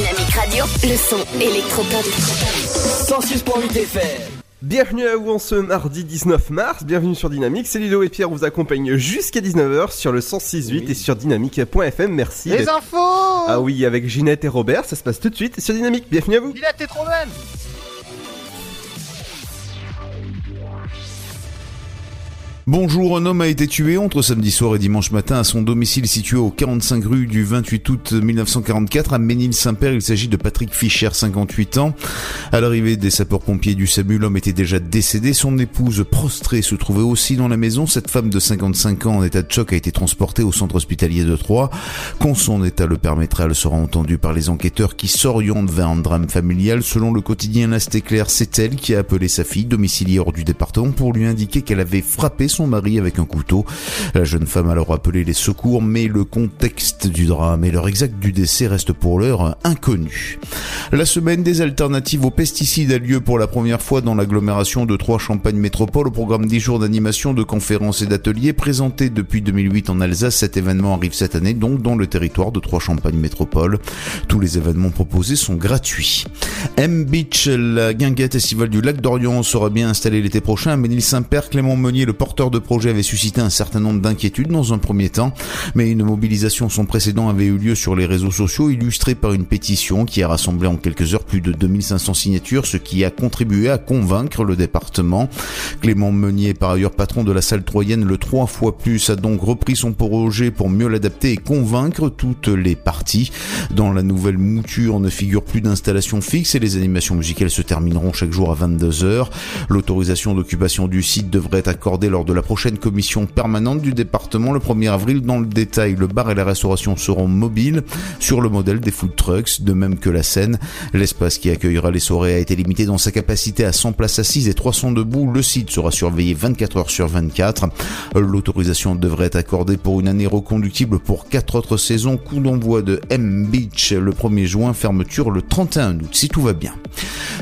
Dynamique Radio. Le son électropop. 106.8 FM. Bienvenue à vous en ce mardi 19 mars, bienvenue sur Dynamique, c'est Lilo et Pierre vous accompagnent jusqu'à 19h sur le 106.8 et sur dynamique.fm, merci. Les infos Ah oui, avec Ginette et Robert, ça se passe tout de suite sur Dynamique, bienvenue à vous Ginette, t'es trop bonne Bonjour, un homme a été tué entre samedi soir et dimanche matin à son domicile situé au 45 rue du 28 août 1944 à Ménil-Saint-Père. Il s'agit de Patrick Fischer, 58 ans. À l'arrivée des sapeurs-pompiers du SAMU, l'homme était déjà décédé. Son épouse prostrée se trouvait aussi dans la maison. Cette femme de 55 ans en état de choc a été transportée au centre hospitalier de Troyes. Quand son état le permettra, elle sera entendue par les enquêteurs qui s'orientent vers un drame familial. Selon le quotidien L'Ast éclair, c'est elle qui a appelé sa fille domiciliée hors du département pour lui indiquer qu'elle avait frappé son mari avec un couteau. La jeune femme a alors appelé les secours, mais le contexte du drame et l'heure exacte du décès reste pour l'heure inconnu. La semaine des alternatives aux pesticides a lieu pour la première fois dans l'agglomération de Troyes-Champagne Métropole au programme 10 jours d'animation, de conférences et d'ateliers présentés depuis 2008 en Alsace. Cet événement arrive cette année donc dans le territoire de Troyes-Champagne Métropole. Tous les événements proposés sont gratuits. M Beach, la guinguette estivale du lac d'Orient sera bien installée l'été prochain. À Ménil-Saint-Père, Clément Meunier, le de projet, avait suscité un certain nombre d'inquiétudes dans un premier temps, mais une mobilisation sans précédent avait eu lieu sur les réseaux sociaux, illustrée par une pétition qui a rassemblé en quelques heures plus de 2500 signatures, ce qui a contribué à convaincre le département. Clément Meunier, par ailleurs patron de la salle troyenne, le trois fois plus, a donc repris son projet pour mieux l'adapter et convaincre toutes les parties. Dans la nouvelle mouture ne figure plus d'installation fixe et les animations musicales se termineront chaque jour à 22h. L'autorisation d'occupation du site devrait être accordée lors de la prochaine commission permanente du département le 1er avril. Dans le détail, le bar et la restauration seront mobiles sur le modèle des food trucks, de même que la scène. L'espace qui accueillera les soirées a été limité dans sa capacité à 100 places assises et 300 debout. Le site sera surveillé 24 heures sur 24. L'autorisation devrait être accordée pour une année reconductible pour quatre autres saisons. Coup d'envoi de M Beach le 1er juin, fermeture le 31 août, si tout va bien.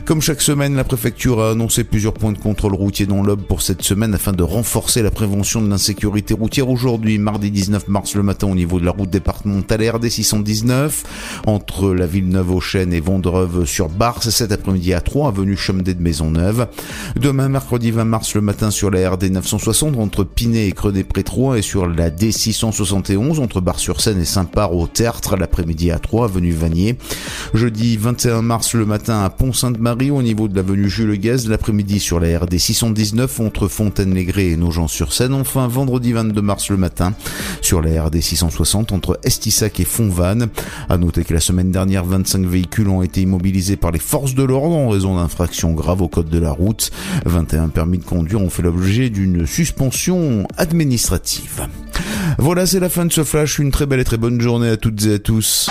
Comme chaque semaine, la préfecture a annoncé plusieurs points de contrôle routier dans l'Aube pour cette semaine afin de renforcer la prévention de l'insécurité routière. Aujourd'hui, mardi 19 mars le matin, au niveau de la route départementale RD 619, entre la Villeneuve aux Chênes et Vendreuve sur Barse, cet après-midi à 3, avenue Chemdet de Maisonneuve. Demain, mercredi 20 mars le matin, sur la RD 960, entre Pinet et Creux des Prétrois, et sur la D 671, entre Bar-sur-Seine et Saint-Par au Tertre, l'après-midi à 3, avenue Vanier. Jeudi 21 mars le matin à Pont-Sainte-Marie, au niveau de l'avenue Jules Gaz, l'après-midi sur la RD 619, entre Fontaine-les-Grès et Nogent-sur-Seine. Enfin, vendredi 22 mars le matin, sur la RD 660, entre Estissac et Fontvanne. À noter que la semaine dernière, 25 véhicules ont été immobilisés par les forces de l'ordre en raison d'infractions graves au code de la route. 21 permis de conduire ont fait l'objet d'une suspension administrative. Voilà, c'est la fin de ce flash. Une très belle et très bonne journée à toutes et à tous.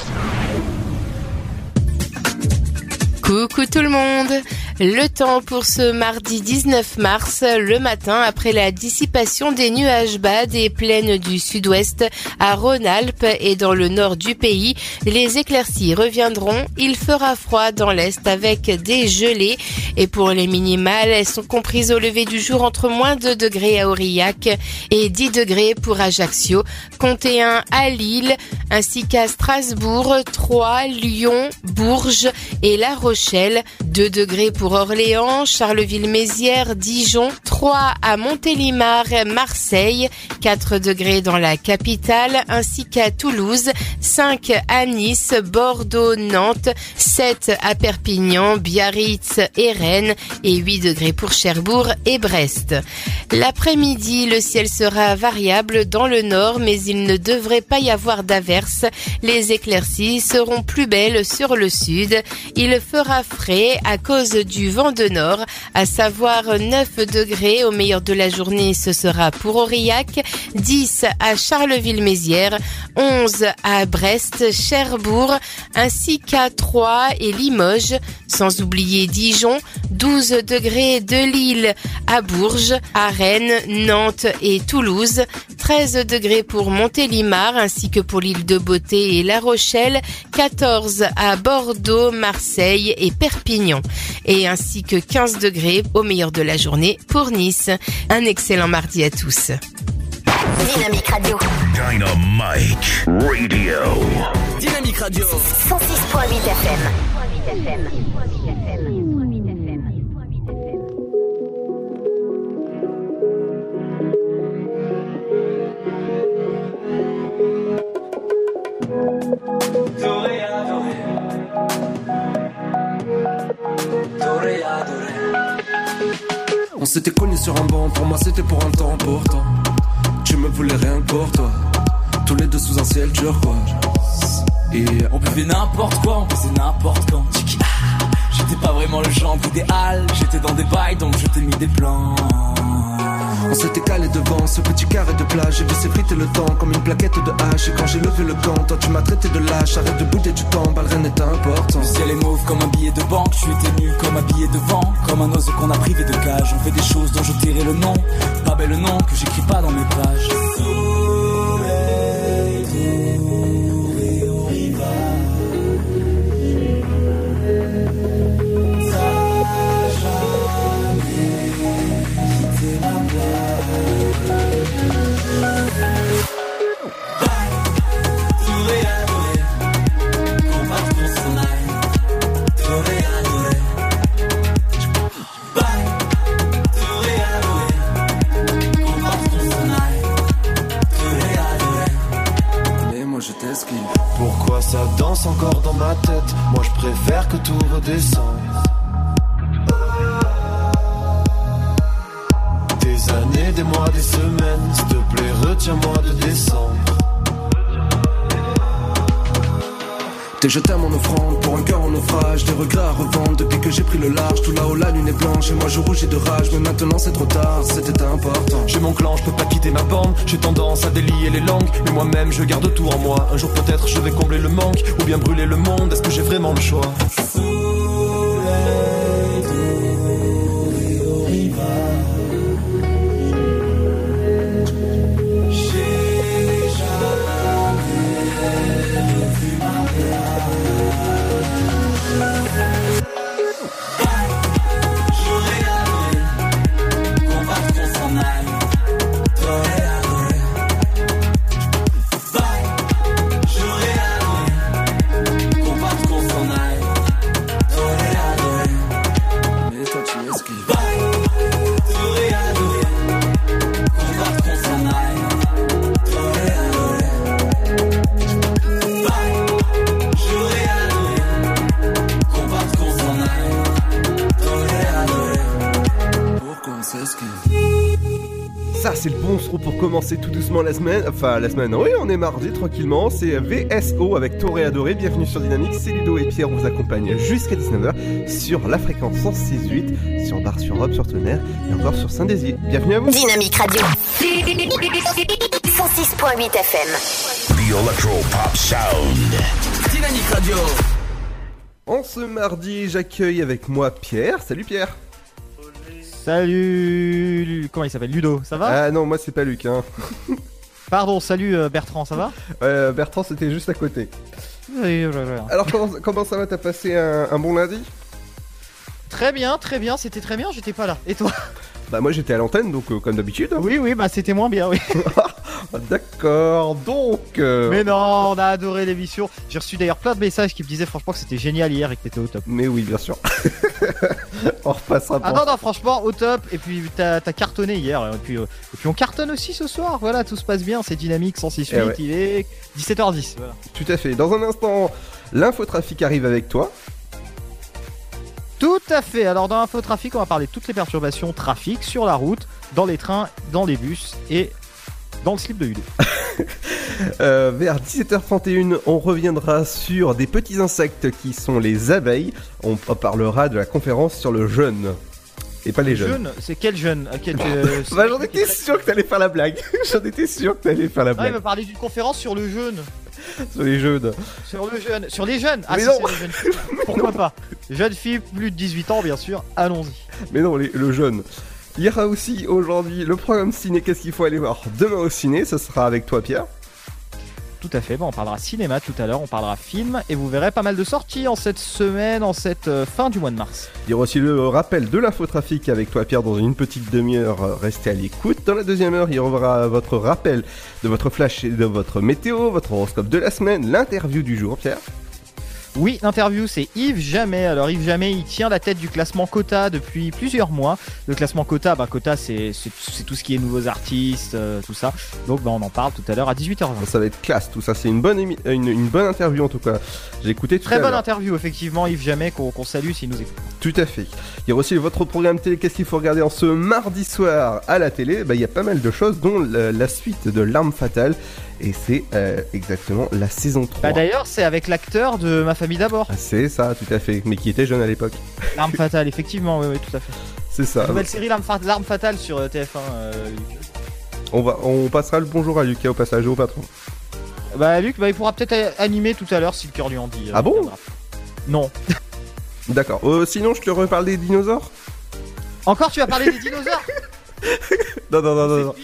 Coucou tout le monde Le temps pour ce mardi 19 mars, le matin, après la dissipation des nuages bas des plaines du sud-ouest à Rhône-Alpes et dans le nord du pays, les éclaircies reviendront. Il fera froid dans l'est avec des gelées et pour les minimales, elles sont comprises au lever du jour entre moins 2 degrés à Aurillac et 10 degrés pour Ajaccio, comptez 1 à Lille, ainsi qu'à Strasbourg, Troyes, Lyon, Bourges et La Rochelle, 2 degrés pour Orléans, Charleville-Mézières, Dijon, 3 à Montélimar, Marseille, 4 degrés dans la capitale, ainsi qu'à Toulouse, 5 à Nice, Bordeaux, Nantes, 7 à Perpignan, Biarritz et Rennes et 8 degrés pour Cherbourg et Brest. L'après-midi, le ciel sera variable dans le nord, mais il ne devrait pas y avoir d'averses. Les éclaircies seront plus belles sur le sud. Il fera frais à cause du vent de nord, à savoir 9 degrés. Au meilleur de la journée, ce sera pour Aurillac, 10 à Charleville-Mézières, 11 à Brest, Cherbourg, ainsi qu'à Troyes et Limoges, sans oublier Dijon, 12 degrés de Lille à Bourges, à Rennes, Nantes et Toulouse, 13 degrés pour Montélimar ainsi que pour l'île de Beauté et La Rochelle, 14 à Bordeaux, Marseille et Perpignan, ainsi que 15 degrés au meilleur de la journée pour Nice. Un excellent mardi à tous. Dynamique Radio. Dynamite Radio. Dynamique Radio. 106.8 FM. On s'était connus sur un banc, pour moi c'était pour un temps pourtant. Tu me voulais rien pour toi. Tous les deux sous un ciel turquoise. Et On buvait n'importe quoi, on faisait n'importe quand. Ah. J'étais pas vraiment le genre idéal, j'étais dans des bails donc je t'ai mis des plans. On s'était calé devant ce petit carré de plage. J'ai vu s'effriter le temps comme une plaquette de hache. Et quand j'ai levé le camp, toi tu m'as traité de lâche. Arrête de bouder du temps, rien n'est important. Le ciel est mauve comme un billet de banque, tu étais nu comme un billet de vent, comme un oiseau qu'on a privé de cage. On fait des choses dont je tairai le nom, pas bel nom que j'écris pas dans mes pages. Ça danse encore dans ma tête Moi je préfère que tout redescende. Des années, des mois, des semaines. S'il te plaît, retiens-moi de décembre. T'es jeté à mon offrande pour un cœur en naufrage. Des regrets à revendre depuis que j'ai pris le large. Tout là-haut la lune est blanche et moi je rougis de rage. Mais maintenant c'est trop tard, c'était important. J'ai mon clan, je peux pas quitter ma bande. J'ai tendance à délier les langues, mais moi-même je garde tout en moi. Un jour peut-être je vais combler le manque, ou bien brûler le monde. Est-ce que j'ai vraiment le choix? Pour commencer tout doucement la semaine. Enfin, la semaine, oui, on est mardi tranquillement. C'est VSO avec Toré Adoré. Bienvenue sur Dynamique. C'est Ludo et Pierre. On vous accompagne jusqu'à 19h sur la fréquence 106.8, sur Bar sur Robe, sur Tonnerre et encore sur Saint-Désir. Bienvenue à vous. Dynamique Radio. 106.8 FM. The Electro Pop Sound. Dynamique Radio. En ce mardi, j'accueille avec moi Pierre. Salut Pierre. Salut Comment il s'appelle Ludo, ça va Ah non, moi c'est pas Luc. Hein. Pardon, salut euh, Bertrand, ça va Euh, Bertrand, c'était juste à côté. Oui. Alors comment, comment ça va T'as passé un, un bon lundi? Très bien, très bien, c'était très bien, j'étais pas là. Et toi? Bah moi j'étais à l'antenne, donc euh, comme d'habitude. hein. Oui, oui, bah c'était moins bien, oui. D'accord, donc... euh, Mais non, on a adoré l'émission. J'ai reçu d'ailleurs plein de messages qui me disaient franchement que c'était génial hier et que t'étais au top. Mais oui, bien sûr. on repassera Ah pour non, non, franchement, au top. Et puis t'as t'as cartonné hier. Et puis, euh, et puis on cartonne aussi ce soir. Voilà, tout se passe bien, c'est dynamique, 106.8, Eh ouais. il est 17h10. Voilà. Tout à fait. Dans un instant, l'infotrafic arrive avec toi. Tout à fait. Alors dans Infotrafic, on va parler de toutes les perturbations trafic sur la route, dans les trains, dans les bus et dans le slip de Ludo. Euh, vers 17h31, on reviendra sur des petits insectes qui sont les abeilles. On parlera de la conférence sur le jeûne. Et pas les jeunes. Jeune, c'est quel jeune quel, euh, Bah j'en étais sûr que t'allais faire la blague. j'en étais sûr que t'allais faire la Ah, il blague. va parler d'une conférence sur le jeune. Sur les jeunes. Sur le jeune. Sur les jeunes Ah, Mais si, non. les jeunes filles. Pourquoi pas? Jeunes filles plus de 18 ans, bien sûr. Allons-y. Mais non, les- le jeune. Il y aura aussi aujourd'hui le programme ciné. Qu'est-ce qu'il faut aller voir? Demain au ciné Ce sera avec toi, Pierre. Tout à fait. Bon, on parlera cinéma tout à l'heure, on parlera film. Et vous verrez pas mal de sorties en cette semaine, en cette euh, fin du mois de mars. Il y aura aussi le rappel de l'infotrafic avec toi, Pierre, dans une petite demi-heure. Restez à l'écoute. Dans la deuxième heure, il y aura votre rappel de votre flash et de votre météo, votre horoscope de la semaine, l'interview du jour, Pierre. Oui, l'interview, c'est Yves Jamais. Alors, Yves Jamais, il tient la tête du classement Quota depuis plusieurs mois. Le classement Quota, bah, Quota, c'est tout ce qui est nouveaux artistes, euh, tout ça. Donc, bah, on en parle tout à l'heure à 18h20. Ça va être classe, tout ça. C'est une bonne, émi- une, une bonne interview en tout cas. J'ai écouté tout Très à bonne interview, effectivement, Yves Jamais, qu'on salue s'il nous écoute. Tout à fait. Il y aura aussi votre programme télé. Qu'est-ce qu'il faut regarder en ce mardi soir à la télé? Bah, il y a pas mal de choses, dont la, la suite de L'arme fatale. Et c'est euh, exactement la saison 3. Bah, D'ailleurs, c'est avec l'acteur de Ma famille d'abord. Ah, c'est ça, tout à fait. Mais qui était jeune à l'époque. L'arme fatale, effectivement, oui, oui, tout à fait. C'est ça. Nouvelle série L'arme fa- L'arme fatale sur euh, TF1. euh. On, va, on passera le bonjour à Lucas au passage et au patron. Bah, Luc, bah, il pourra peut-être animer tout à l'heure si le cœur lui en dit. Ah bon. Non. D'accord. Euh, sinon, je te reparle des dinosaures? Encore, tu vas parler des dinosaures? Non, non, non, non. non.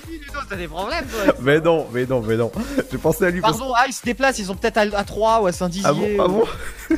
T'as des problèmes, toi. Mais non, mais non, mais non. J'ai pensé à lui parce- Pardon, ah, ils se déplacent, ils sont peut-être à, à 3 ou à Saint-Dizier. Ah bon, ah bon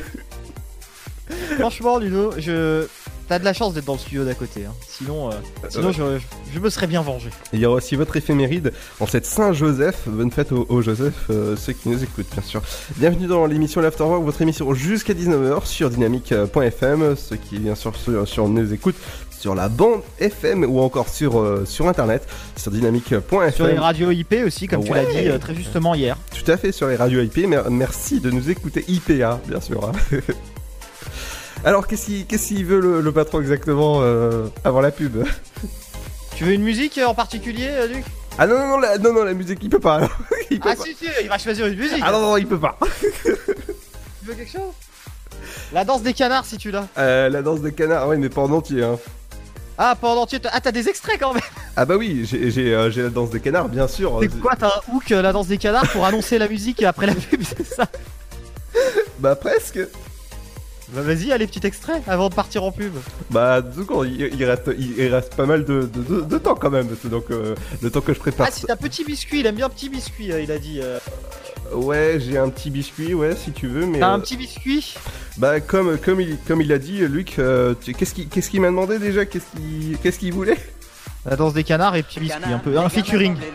Franchement, Ludo, je. T'as de la chance d'être dans le studio d'à côté. hein. Sinon, euh, sinon ouais. je, je me serais bien vengé. Il y aura aussi votre éphéméride en cette Saint-Joseph. Bonne fête au, au Joseph, euh, ceux qui nous écoutent, bien sûr. Bienvenue dans l'émission l'Afterwork, votre émission jusqu'à 19h sur dynamique.fm. Ceux qui, bien sûr, sur, sur nous écoutent sur la bande FM ou encore sur, euh, sur internet, sur dynamique.fm. Sur les radios IP aussi, comme tu l'as dit euh, très justement hier. Tout à fait, sur les radios IP. Mer- Merci de nous écouter IPA, bien sûr. hein. Alors, qu'est-ce qu'il veut le, le patron exactement euh, avant la pub? Tu veux une musique en particulier, Luc? Ah non, non, non, la, non, non, la musique, il peut pas. alors. Il peut Ah pas. si, si, il va choisir une musique. Ah non, non, il peut pas. Tu veux quelque chose? La danse des canards si tu l'as. Euh, la danse des canards, ouais, mais pas en entier. Hein. Ah, en entier. Ah, t'as des extraits quand même. Ah bah oui, j'ai euh, j'ai la danse des canards, bien sûr. C'est quoi, t'as un hook, euh, la danse des canards, pour annoncer la musique après la pub, c'est ça? Bah presque. Bah vas-y, allez, petit extrait avant de partir en pub. Bah du coup, il, il reste, il, reste pas mal de, de, de- de temps quand même. Donc euh, le temps que je prépare. Ah, si t'as petit biscuit, il aime bien petit biscuit, euh, il a dit. euh. Ouais, j'ai un petit biscuit, ouais, si tu veux, mais. T'as euh, un petit biscuit? Bah comme comme il comme il a dit, Luc, euh, tu- qu'est-ce qu'il qu'est-ce qu'il m'a demandé déjà? Qu'est-ce qu'il qu'est-ce qu'il voulait? La danse des canards et petit biscuit, un peu. Un featuring.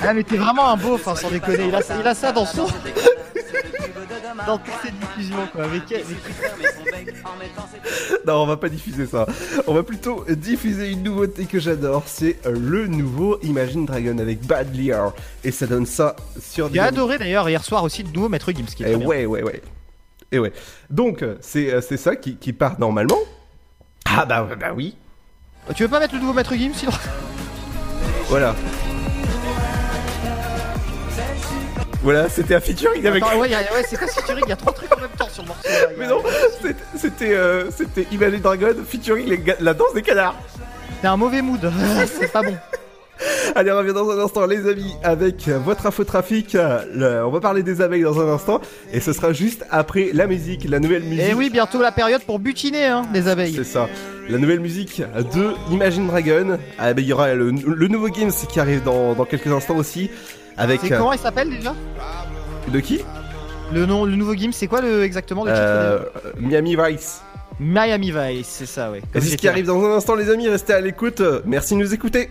Ah, mais t'es vraiment un beauf, hein, sans déconner. Il a, il a ça dans son. dans toutes ses diffusions, quoi. Avec, avec... Non, on va pas diffuser ça. On va plutôt diffuser une nouveauté que j'adore. C'est euh, le nouveau Imagine Dragon avec Bad Lear. Et ça donne ça sur. J'ai adoré d'ailleurs hier soir aussi le nouveau Maître Gims qui est Et bien. ouais, ouais, ouais. Et ouais. Donc, euh, c'est euh, c'est ça qui, qui part normalement. Ah bah, bah oui. Tu veux pas mettre le nouveau Maître Gims sinon Voilà. Voilà, c'était un featuring avec. Attends, ouais, ouais, c'est quoi ce featuring Il y a trois trucs en même temps sur le morceau. là. Mais non, c'était- c'était euh, c'était Imagine Dragon featuring les la danse des canards. T'es un mauvais mood. c'est pas bon. Allez, on revient dans un instant, les amis, avec votre infotrafic. Euh, le- On va parler des abeilles dans un instant, et ce sera juste après la musique, la nouvelle musique. Et Eh oui, bientôt la période pour butiner hein, les abeilles. C'est ça. La nouvelle musique de Imagine Dragon. Ah, il y aura le, le nouveau Games qui arrive dans, dans quelques instants aussi. Avec. C'est euh, comment il s'appelle déjà? De qui? Le nom, le nouveau Gims, c'est quoi le exactement le titre Euh, Miami Vice. Miami Vice, c'est ça, ouais. C'est ce qui arrive dans un instant, les amis. Restez à l'écoute. Merci de nous écouter.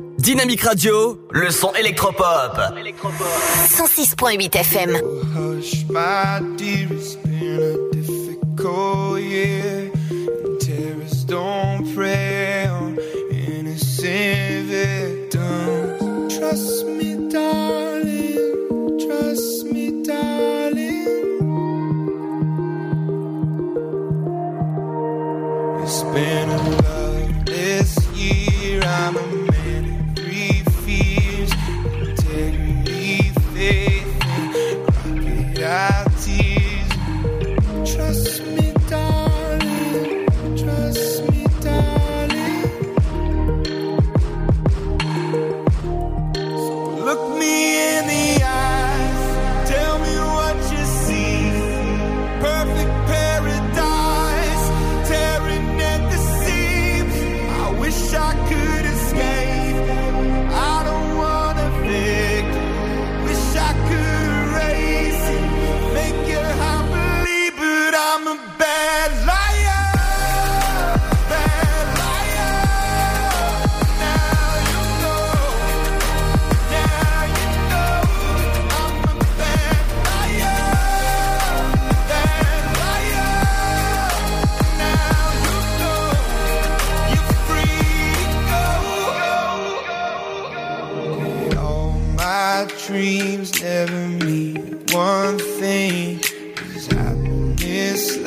Dynamique Radio, le son électropop. 106.8 FM. Hush, my dear, it's been a difficult year. And terrorists don't prey on innocent victims. Trust me, darling. Trust me, darling. It's been a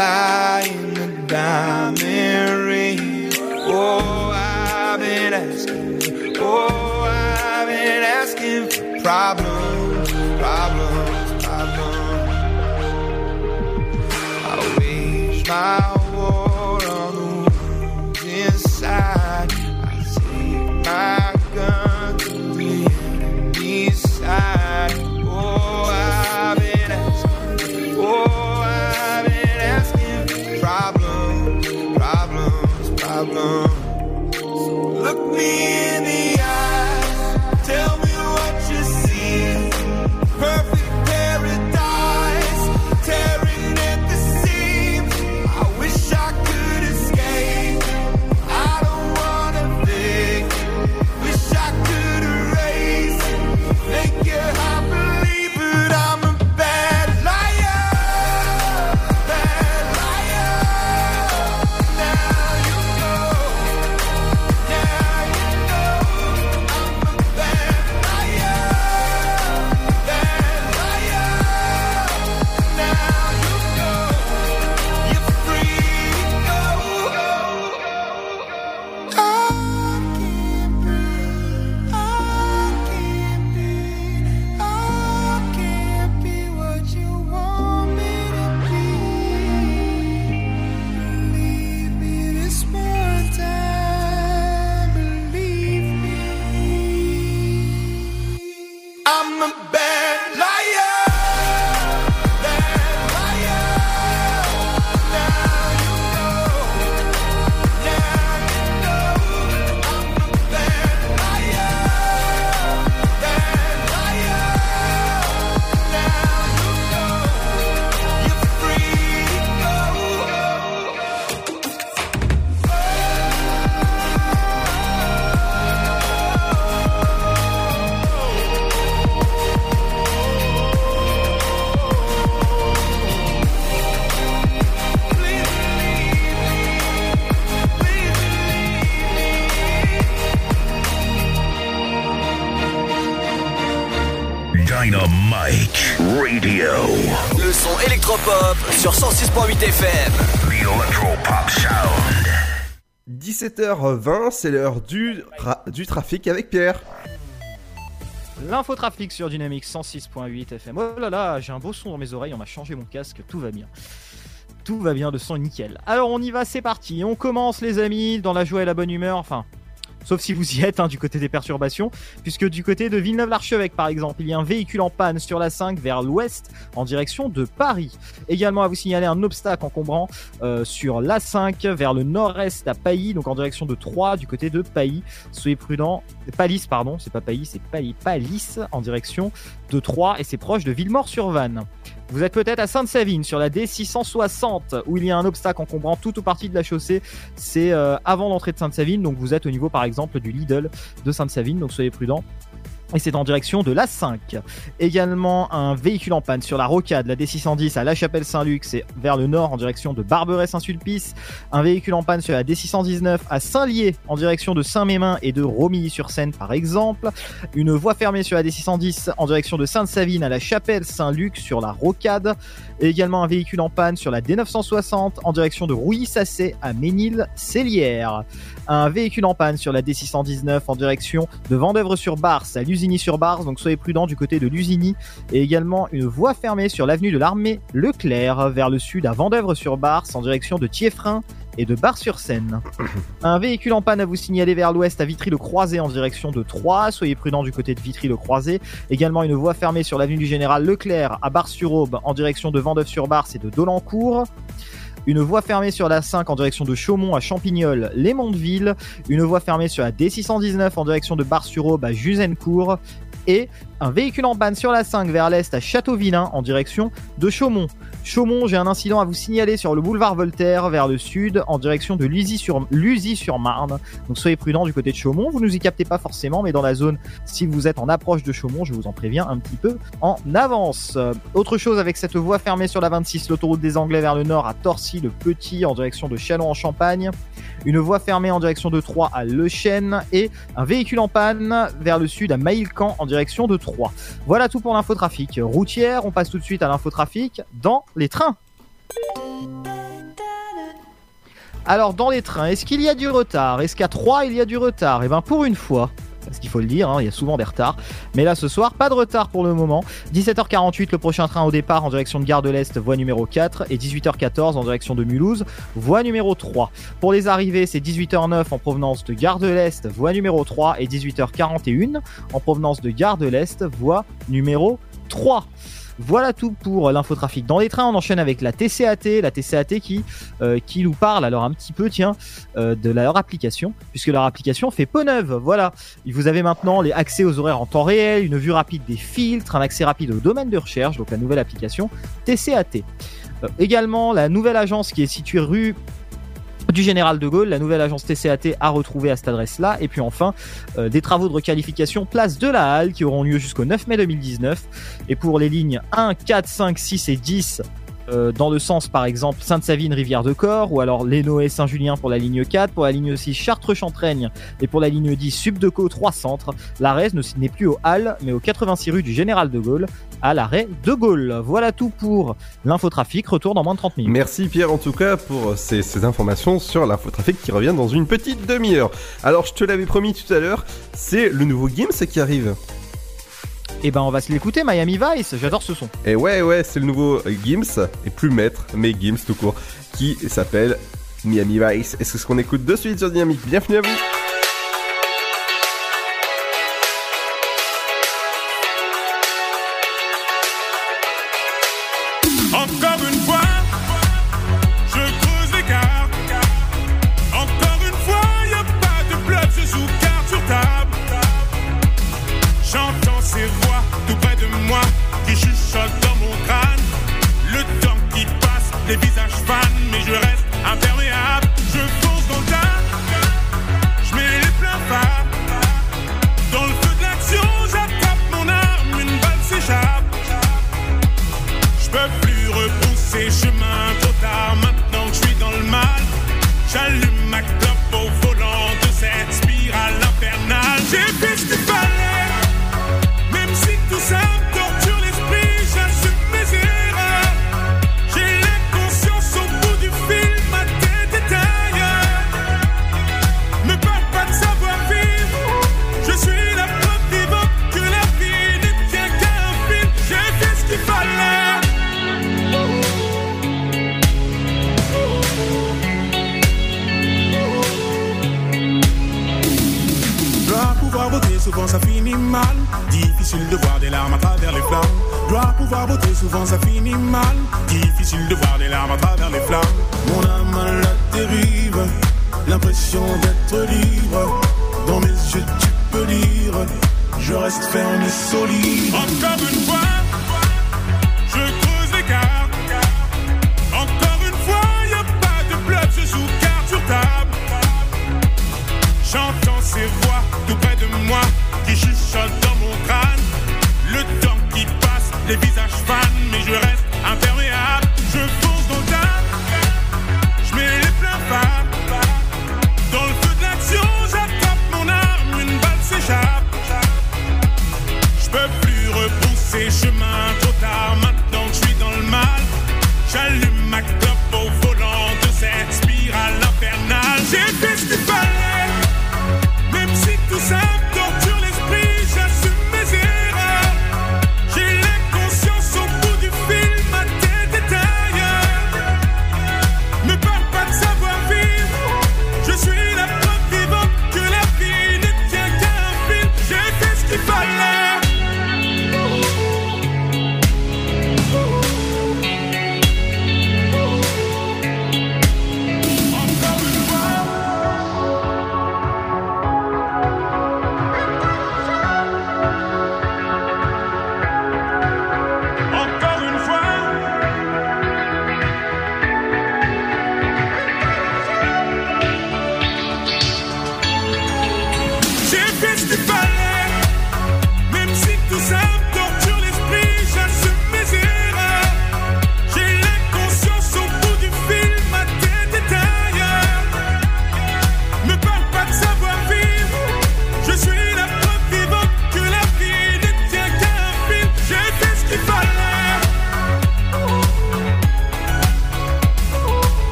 in the diamond ring? Oh, I've been asking. Oh, I've been asking for problems, problems, problems. I wage my me 17h20, c'est l'heure du, du trafic avec Pierre. L'infotrafic sur Dynamique 106.8 FM. Oh là là, j'ai un beau son dans mes oreilles, on m'a changé mon casque, tout va bien. Tout va bien, le son nickel. Alors on y va, c'est parti. On commence les amis, dans la joie et la bonne humeur, enfin... Sauf si vous y êtes hein, du côté des perturbations, puisque du côté de Villeneuve-l'Archevêque par exemple, il y a un véhicule en panne sur la 5 vers l'ouest en direction de Paris. Également à vous signaler un obstacle encombrant euh, sur l'A5 vers le nord-est à Pailly, donc en direction de Troyes du côté de Pailly. Soyez prudents, Palis pardon, c'est pas Pailly, c'est Pailly, Palis en direction de Troyes et c'est proche de Villemort-sur-Vanne. Vous êtes peut-être à Sainte-Savine sur la D660 où il y a un obstacle encombrant toute ou partie de la chaussée. C'est euh, avant l'entrée de Sainte-Savine, donc vous êtes au niveau par exemple du Lidl de Sainte-Savine, donc soyez prudents. Et c'est en direction de l'A5. Également un véhicule en panne sur la rocade, la D610 à La Chapelle-Saint-Luc, c'est vers le nord en direction de Barberet-Saint-Sulpice. Un véhicule en panne sur la D619 à Saint-Lié en direction de Saint-Mémin et de Romilly-sur-Seine par exemple. Une voie fermée sur la D610 en direction de Sainte-Savine à La Chapelle-Saint-Luc sur la rocade. Également un véhicule en panne sur la D960 en direction de Rouilly-Sassé à Ménil-Célière. Un véhicule en panne sur la D619 en direction de Vendœuvre-sur-Barse à Lusigny-sur-Barse, donc soyez prudents du côté de Lusigny. Et également une voie fermée sur l'avenue de l'Armée Leclerc vers le sud à Vendœuvre-sur-Barse en direction de Thieffrin et de Bar-sur-Seine. Un véhicule en panne à vous signaler vers l'ouest à Vitry-le-Croisé en direction de Troyes. Soyez prudents du côté de Vitry-le-Croisé. Également une voie fermée sur l'avenue du Général Leclerc à Bar-sur-Aube en direction de Vendœuvre-sur-Barse et de Dolencourt. Une voie fermée sur la 5 en direction de Chaumont à Champignol, les. Une voie fermée sur la D619 en direction de Bar-sur-Aube à Juzencourt. Et un véhicule en panne sur la 5 vers l'est à Châteauvillain en direction de Chaumont. Chaumont, j'ai un incident à vous signaler sur le boulevard Voltaire vers le sud en direction de Luzy-sur sur marne Donc soyez prudents du côté de Chaumont. Vous nous y captez pas forcément, mais dans la zone, si vous êtes en approche de Chaumont, je vous en préviens un petit peu en avance. Autre chose avec cette voie fermée sur la 26, l'autoroute des Anglais vers le nord à Torcy le Petit en direction de Chalon en Champagne. Une voie fermée en direction de Troyes à Le Chêne et un véhicule en panne vers le sud à Maïlcan en direction de Troyes. Voilà tout pour l'infotrafic routière. On passe tout de suite à l'infotrafic dans les trains. Alors dans les trains, est-ce qu'il y a du retard? Est-ce qu'à 3 il y a du retard? Et ben pour une fois, parce qu'il faut le dire, hein, il y a souvent des retards. Mais là ce soir, pas de retard pour le moment. 17h48 le prochain train au départ en direction de Gare de l'Est, voie numéro 4, et 18h14 en direction de Mulhouse, voie numéro 3. Pour les arrivées, c'est 18h09 en provenance de Gare de l'Est, voie numéro 3, et 18h41 en provenance de Gare de l'Est, voie numéro 3. Voilà tout pour l'infotrafic dans les trains. On enchaîne avec la TCAT, la TCAT qui euh, qui nous parle alors un petit peu tiens euh, de leur application puisque leur application fait peau neuve. Voilà, vous avez maintenant les accès aux horaires en temps réel, une vue rapide des filtres, un accès rapide au domaine de recherche, donc la nouvelle application TCAT. Euh, également la nouvelle agence qui est située rue du Général de Gaulle, la nouvelle agence TCAT a retrouvé à cette adresse-là. Et puis enfin, euh, des travaux de requalification place de la Halle qui auront lieu jusqu'au 9 mai 2019. Et pour les lignes 1, 4, 5, 6 et 10, euh, dans le sens par exemple Sainte-Savine, Rivière de Corps, ou alors Lénoé, Saint-Julien pour la ligne 4, pour la ligne 6 Chartres-Chantraigne et pour la ligne 10 Subdeco 3 centres. L'arrêt ne- n'est plus au Halles, mais au 86 rue du Général de Gaulle, à l'arrêt de Gaulle. Voilà tout pour l'infotrafic. Retour dans moins de 30 minutes. Merci Pierre en tout cas pour ces, informations sur l'infotrafic qui revient dans une petite demi-heure. Alors je te l'avais promis tout à l'heure, c'est le nouveau Gims qui arrive. Et ben on va se l'écouter, Miami Vice, j'adore ce son. Et ouais ouais c'est le nouveau Gims, et plus maître, mais Gims tout court, qui s'appelle Miami Vice. Et c'est ce qu'on écoute de suite sur Dynamique? Bienvenue à vous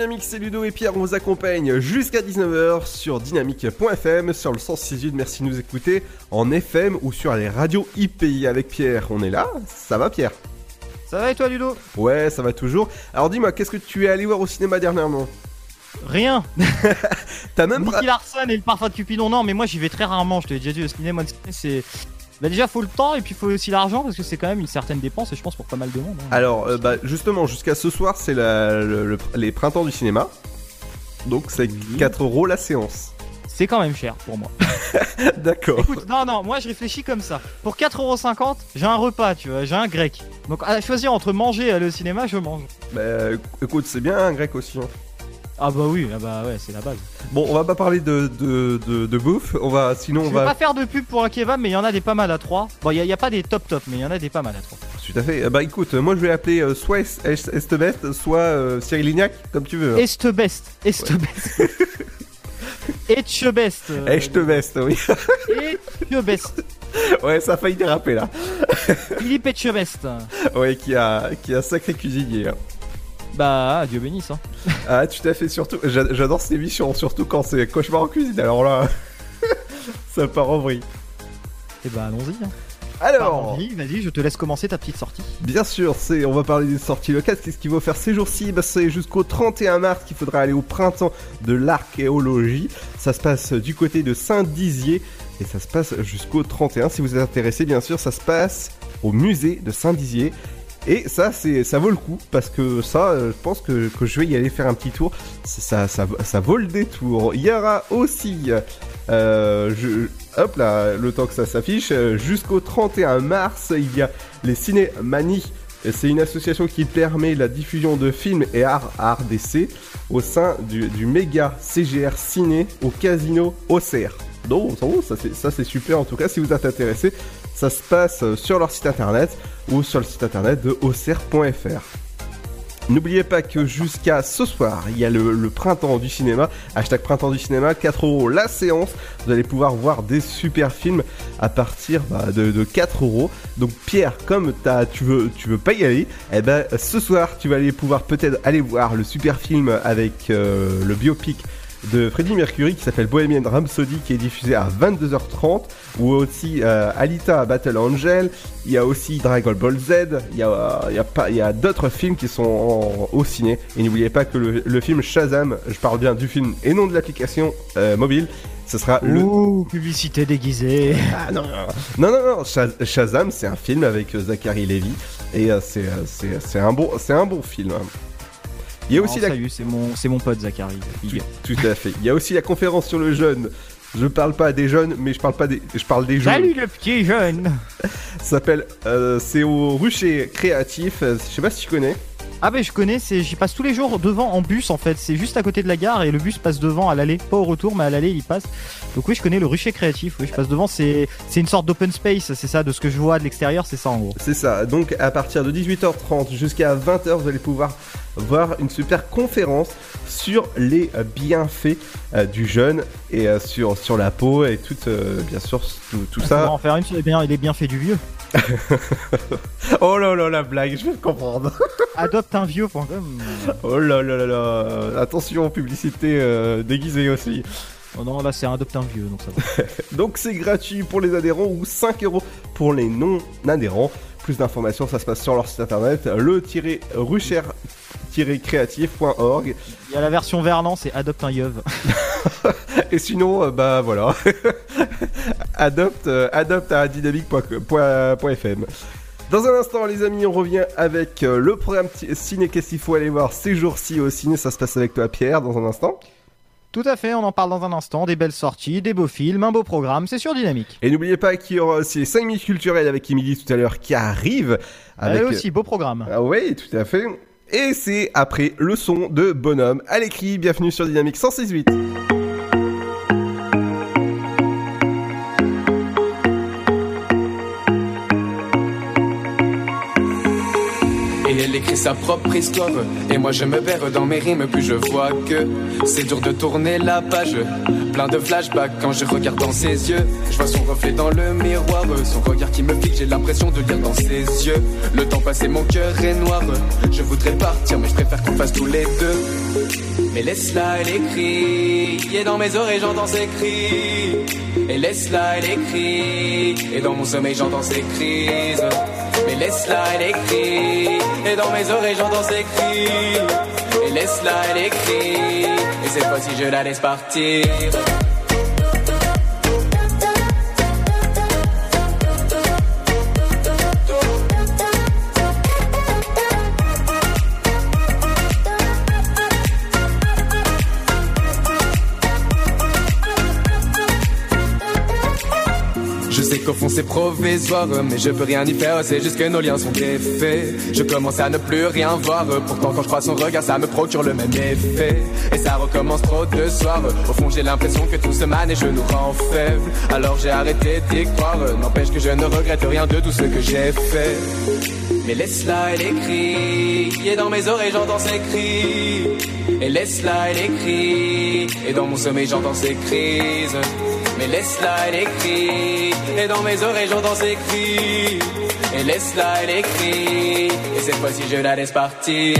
Dynamique, c'est Ludo et Pierre, on vous accompagne jusqu'à 19h sur dynamique.fm, sur le 106.8, merci de nous écouter en FM ou sur les radios IPI avec Pierre. On est là Ça va Pierre? Ça va et toi, Ludo? Ouais, ça va toujours. Alors dis-moi, qu'est-ce que tu es allé voir au cinéma dernièrement? Rien T'as même Nicky Larson et le parfum de Cupidon, non, mais moi j'y vais très rarement, je te l'ai déjà dit, au cinéma, c'est. Bah déjà faut le temps et puis faut aussi l'argent parce que c'est quand même une certaine dépense et je pense pour pas mal de monde. hein. Alors, euh, bah, justement, jusqu'à ce soir, c'est la- le- le- les printemps du cinéma. Donc c'est 4 euros la séance. C'est quand même cher pour moi. D'accord. Écoute, non, non, moi je réfléchis comme ça. Pour 4,50€, j'ai un repas, tu vois, j'ai un grec. Donc à choisir entre manger et aller au cinéma, je mange. Bah écoute, c'est bien un grec aussi. hein. Ah bah oui, ah bah ouais, c'est la base. Bon, on va pas parler de, de, de, de bouffe, on va, sinon Je on vais va... pas faire de pub pour un kebab, mais il y en a des pas mal à 3. Bon, il y, a- pas des top top, mais il y en a des pas mal à 3. Tout à fait. Euh, Bah écoute, moi je vais appeler euh, soit Es- Es- Estebest, soit euh, Cyril Lignac, comme tu veux. hein. Estebest, Estebest. Etchebest. euh, Estebest, oui. Etchebest. ouais, ça a failli déraper là. Philippe Etchebest. Ouais, qui a, qui a un sacré cuisinier. hein. Bah, Dieu bénisse. Hein. Ah, tout à fait, surtout. j'a- J'adore cette émission, surtout quand c'est cauchemar en cuisine. Alors là, ça part en vrille. Et bah, allons-y. hein. Alors, Vas-y, vas-y, je te laisse commencer ta petite sortie. Bien sûr, c'est, on va parler des sorties locales. Qu'est-ce qu'il faut faire ces jours-ci bah, C'est jusqu'au 31 mars qu'il faudra aller au printemps de l'archéologie. Ça se passe du côté de Saint-Dizier et ça se passe jusqu'au 31. Si vous êtes intéressé, bien sûr, ça se passe au musée de Saint-Dizier. Et ça, c'est, ça vaut le coup parce que ça, euh, je pense que, que je vais y aller faire un petit tour. Ça, ça, ça vaut le détour. Il y aura aussi, euh, hop là, le temps que ça s'affiche, euh, jusqu'au 31 mars, il y a les Cinémanies. C'est une association qui permet la diffusion de films et arts à RDC au sein du, du méga CGR Ciné au casino Auxerre. Donc, ça c'est super en tout cas si vous êtes intéressé. Ça se passe euh, sur leur site internet ou sur le site internet de auxerre.fr. N'oubliez pas que jusqu'à ce soir, il y a le, printemps du cinéma. Hashtag printemps du cinéma, 4 euros la séance. Vous allez pouvoir voir des super films à partir bah, de, de 4 euros. Donc Pierre, comme tu veux, veux pas y aller, eh ben ce soir tu vas aller pouvoir peut-être aller voir le super film avec euh, le biopic de Freddie Mercury qui s'appelle Bohemian Rhapsody qui est diffusé à 22h30 ou aussi euh, Alita Battle Angel, il y a aussi Dragon Ball Z, il y a, il y a, pas- il y a d'autres films qui sont en- au ciné et n'oubliez pas que le, le film Shazam, je parle bien du film et non de l'application euh, mobile, ce sera le Ouh, publicité déguisée. ah non, non, non, non, Shaz- Shazam, c'est un film avec euh, Zachary Levi et euh, c'est, euh, c'est un bon, c'est un bon film. hein. Il y a aussi la, Salut, c'est mon, c'est mon pote Zachary. Tout à fait. Il y a aussi la conférence sur le jeune. Je parle pas des jeunes, mais je parle pas des, je parle des jeunes. Salut le petit jeune. Ça s'appelle, euh, c'est au Rucher Créatif. Je sais pas si tu connais. Ah bah je connais, c'est j'y passe tous les jours devant en bus en fait, c'est juste à côté de la gare et le bus passe devant à l'aller, pas au retour mais à l'aller il passe. Donc oui je connais le rucher créatif, oui je passe devant, c'est c'est une sorte d'open space, c'est ça de ce que je vois de l'extérieur, c'est ça en gros. C'est ça. Donc à partir de 18h30 jusqu'à 20h, vous allez pouvoir voir une super conférence sur les bienfaits euh, du jeûne et euh, sur sur la peau et tout, euh, bien sûr tout, tout On va ça. en faire une sur les bienfaits du vieux. oh là là la blague, je vais comprendre. Adopte un vieux.com. oh là là là là. Attention publicité euh, déguisée aussi. Oh non là c'est adopte un vieux donc ça va. Donc c'est gratuit pour les adhérents ou 5 euros pour les non-adhérents. Plus d'informations, ça se passe sur leur site internet, le-rucher-créatif.org. Il y a la version Verlan, c'est adopte un yeuve. Et sinon, euh, bah voilà, adopte, euh, adopte à dynamique.fm. Dans un instant, les amis, on revient avec euh, le programme ciné. Qu'est-ce qu'il faut aller voir ces jours-ci au ciné? Ça se passe avec toi, Pierre, dans un instant. Tout à fait, on en parle dans un instant, des belles sorties, des beaux films, un beau programme, c'est sur Dynamique. Et n'oubliez pas qu'il y aura aussi les 5 minutes culturelles avec Emily tout à l'heure qui arrive. Avec... Avec... aussi, beau programme. Ah oui, tout à fait. Et c'est après le son de Bonhomme à l'écrit. Bienvenue sur Dynamique 168. Elle écrit sa propre histoire. Et moi je me perds dans mes rimes. Puis je vois que c'est dur de tourner la page. Plein de flashbacks quand je regarde dans ses yeux. Je vois son reflet dans le miroir. Son regard qui me fixe J'ai l'impression de lire dans ses yeux. Le temps passé mon cœur est noir. Je voudrais partir mais je préfère qu'on fasse tous les deux. Mais laisse-la, elle écrit, et dans mes oreilles j'entends ses cris. Et laisse-la, elle écrit, et dans mon sommeil j'entends ses crises. Mais laisse-la, elle écrit, dans mes oreilles j'entends ses cris. Et laisse-la, elle écrit, et cette fois-ci je la laisse partir. Qu'au fond c'est provisoire, mais je peux rien y faire, c'est juste que nos liens sont défaits. Je commence à ne plus rien voir, pourtant quand je crois son regard, ça me procure le même effet. Et ça recommence trop de soirs, au fond j'ai l'impression que tout se mane et je nous rend faibles. Alors j'ai arrêté d'y croire, n'empêche que je ne regrette rien de tout ce que j'ai fait. Mais laisse-la, elle écrit, et dans mes oreilles j'entends ses cris. Et laisse-la, elle écrit, et dans mon sommeil j'entends ses crises. Mais laisse-la, elle écrit, et dans mes oreilles j'entends ses cris. Et laisse-la, elle écrit, et cette fois-ci je la laisse partir.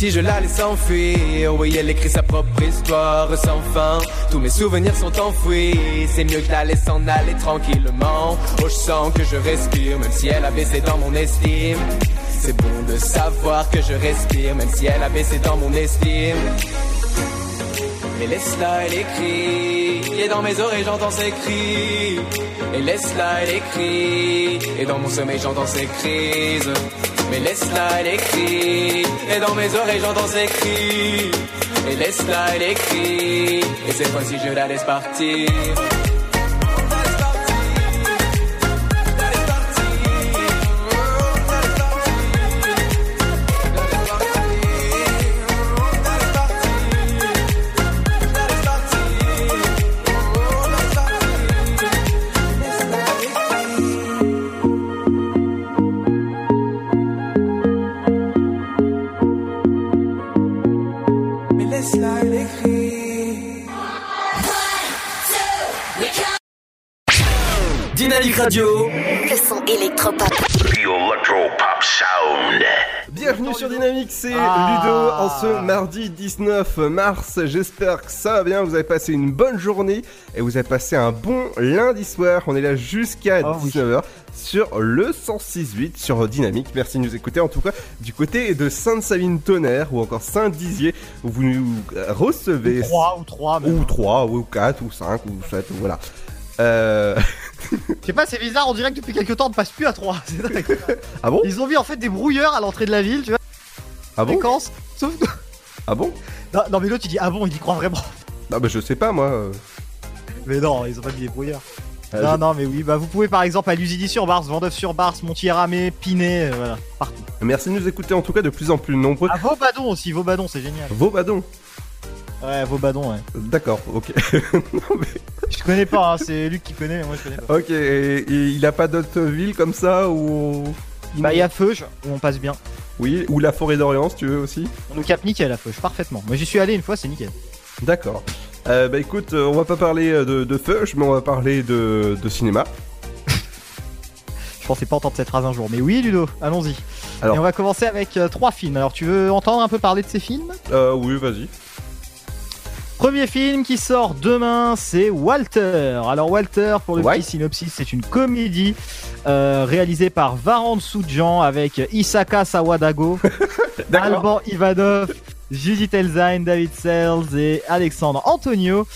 Fois-ci je la laisse s'enfuir Oui elle écrit sa propre histoire sans fin Tous mes souvenirs sont enfouis C'est mieux que la laisse s'en aller tranquillement Oh je sens que je respire Même si elle a baissé dans mon estime C'est bon de savoir que je respire Même si elle a baissé dans mon estime mais laisse-la, elle écrit, et dans mes oreilles j'entends ses cris. Et laisse-la, elle écrit, et dans mon sommeil j'entends ses crises. Mais laisse-la, elle écrit, et dans mes oreilles j'entends ses cris. Et laisse-la, elle écrit, et cette fois-ci je la laisse partir. Ce mardi 19 mars. J'espère que ça va bien, vous avez passé une bonne journée et vous avez passé un bon lundi soir. On est là jusqu'à Oh oui. 19h sur le 106.8 sur Dynamique. Merci de nous écouter en tout cas du côté de Sainte-Savine-Tonnerre ou encore Saint-Dizier où vous nous euh, recevez. 3 ou 3 même. Ou 3 ou 4 ou 5 ou 7 ou voilà. Euh... Je sais pas, c'est bizarre, on dirait que depuis quelques temps on ne passe plus à 3. C'est dingue. ah bon? Ils ont mis en fait des brouilleurs à l'entrée de la ville, tu vois. Ah bon? Fréquence. Sauf que. Ah bon Non, non, mais l'autre il dit ah bon, il y croit vraiment. Non bah je sais pas moi. Mais non, ils ont pas mis des brouilleurs. Ah, non, je- non, mais oui, bah vous pouvez par exemple à Lusigny-sur-Bars, Vendeuve-sur-Bars, Montier-Ramé, Pinet, euh, voilà, partout. Merci de nous écouter en tout cas de plus en plus nombreux. À Vaubadon aussi, Vaubadon, c'est génial. Vaubadon. Ouais, Vaubadon, ouais. D'accord, ok. Je connais pas, hein, c'est Luc qui connaît, mais moi je connais pas. ok, et, et il a pas d'autres villes comme ça où. Bah, il y a Feuge, où on passe bien. Oui, ou la forêt d'Orient si tu veux aussi. On nous capte nickel à Feuge, parfaitement. Moi j'y suis allé une fois, c'est nickel. D'accord. Euh, bah écoute, euh, on va pas parler euh, de, de Feuge, mais on va parler de, de cinéma. Je pensais pas entendre cette phrase un jour, mais oui, Ludo, allons-y. Alors- Et on va commencer avec euh, trois films. Alors, tu veux entendre un peu parler de ces films? Euh, oui, vas-y. Premier film qui sort demain, c'est Walter. Alors Walter, pour le Ouais. petit synopsis, c'est une comédie euh, réalisée par Varan Soudjan avec Isaka Sawadago, Alban Ivanov, Judith Elzain, David Sells et Alexandre Antonio.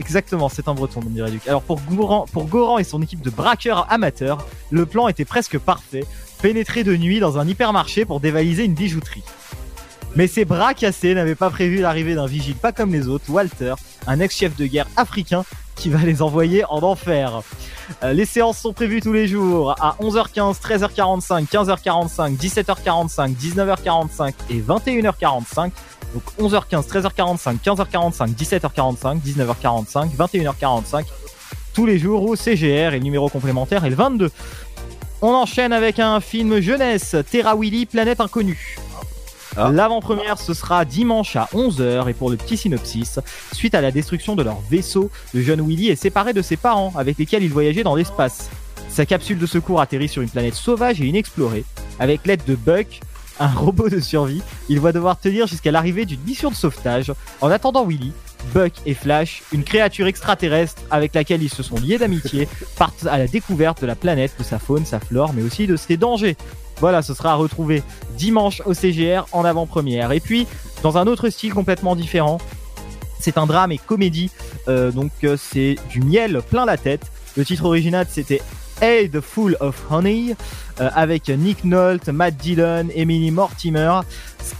Exactement, c'est un breton, on dirait Luc. Alors pour Goran, pour Goran et son équipe de braqueurs amateurs, le plan était presque parfait. Pénétrer de nuit dans un hypermarché pour dévaliser une bijouterie. Mais ces bras cassés n'avaient pas prévu l'arrivée d'un vigile pas comme les autres, Walter, un ex-chef de guerre africain qui va les envoyer en enfer. Euh, les séances sont prévues tous les jours à 11h15, 13h45, 15h45, 17h45, 19h45 et 21h45. Donc 11h15, 13h45, 15h45, 17h45, 19h45, 21h45 tous les jours au CGR et le numéro complémentaire est le 22. On enchaîne avec un film jeunesse, Terra Willy, Planète Inconnue. L'avant-première, ce sera dimanche à 11h. Et pour le petit synopsis, suite à la destruction de leur vaisseau, le jeune Willy est séparé de ses parents avec lesquels il voyageait dans l'espace. Sa capsule de secours atterrit sur une planète sauvage et inexplorée. Avec l'aide de Buck, un robot de survie, il va devoir tenir jusqu'à l'arrivée d'une mission de sauvetage. En attendant Willy, Buck et Flash, une créature extraterrestre avec laquelle ils se sont liés d'amitié, partent à la découverte de la planète, de sa faune, sa flore, mais aussi de ses dangers. Voilà, ce sera à retrouver dimanche au CGR en avant-première. Et puis, dans un autre style complètement différent, c'est un drame et comédie, euh, donc euh, c'est du miel plein la tête. Le titre original c'était Hey Full of Honey euh, avec Nick Nolte, Matt Dillon, Emily Mortimer.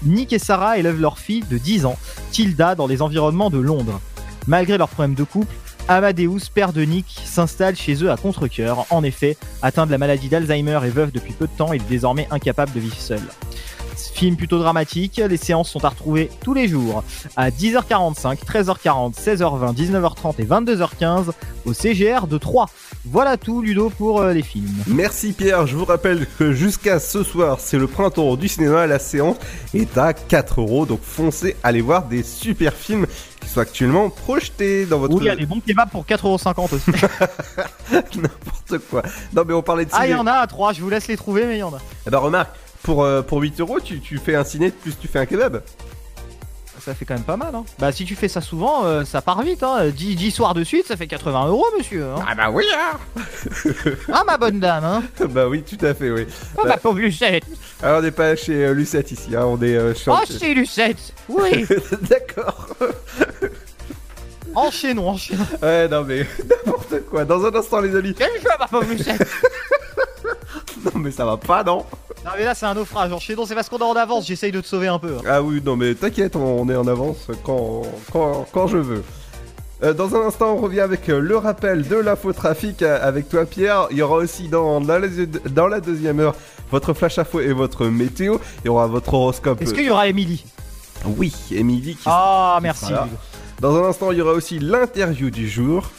Nick et Sarah élèvent leur fille de 10 ans, Tilda, dans les environnements de Londres. Malgré leurs problèmes de couple, Amadeus, père de Nick, s'installe chez eux à contre-coeur. En effet, atteint de la maladie d'Alzheimer et veuf depuis peu de temps, il est désormais incapable de vivre seul. Film plutôt dramatique, les séances sont à retrouver tous les jours à 10h45, 13h40, 16h20, 19h30 et 22h15 au CGR de 3. Voilà tout Ludo pour euh, les films. Merci Pierre, je vous rappelle que jusqu'à ce soir, c'est le printemps du cinéma, la séance est à 4 euros, donc foncez aller voir des super films qui sont actuellement projetés dans votre... Oui, il y a des bons kebabs pour 4,50€ aussi. N'importe quoi. Non mais on parlait de ah, il ciné. y en a à 3, je vous laisse les trouver, mais il y en a. Eh ben remarque, pour, euh, pour 8 euros, tu, tu fais un ciné plus tu fais un kebab. Ça fait quand même pas mal, hein. Bah, si tu fais ça souvent, euh, ça part vite, hein. 10, 10 soirs de suite, ça fait 80 euros, monsieur. hein. Ah bah oui, hein Ah, ma bonne dame, hein. bah oui, tout à fait, oui. Oh, ma pauvre Lucette. Alors on n'est pas chez euh, Lucette ici, hein, on est euh, chez... Oh, c'est Lucette. Oui. D'accord. enchaînons, enchaînons. Ouais, non mais n'importe quoi. Dans un instant, les amis. Quel jeu, ma pauvre Lucette Non mais ça va pas, non Non, mais là, c'est un naufrage. C'est parce qu'on est en avance, j'essaye de te sauver un peu. hein. Ah oui, non mais t'inquiète, on, est en avance quand, quand, quand je veux. Euh, dans un instant, on revient avec euh, le rappel de l'infotrafic euh, avec toi, Pierre. Il y aura aussi dans la, dans la deuxième heure votre flash info et votre météo. Il y aura votre horoscope. Est-ce qu'il y aura Émilie? Oui, Émilie qui Ah, merci. sera là. Dans un instant, il y aura aussi l'interview du jour.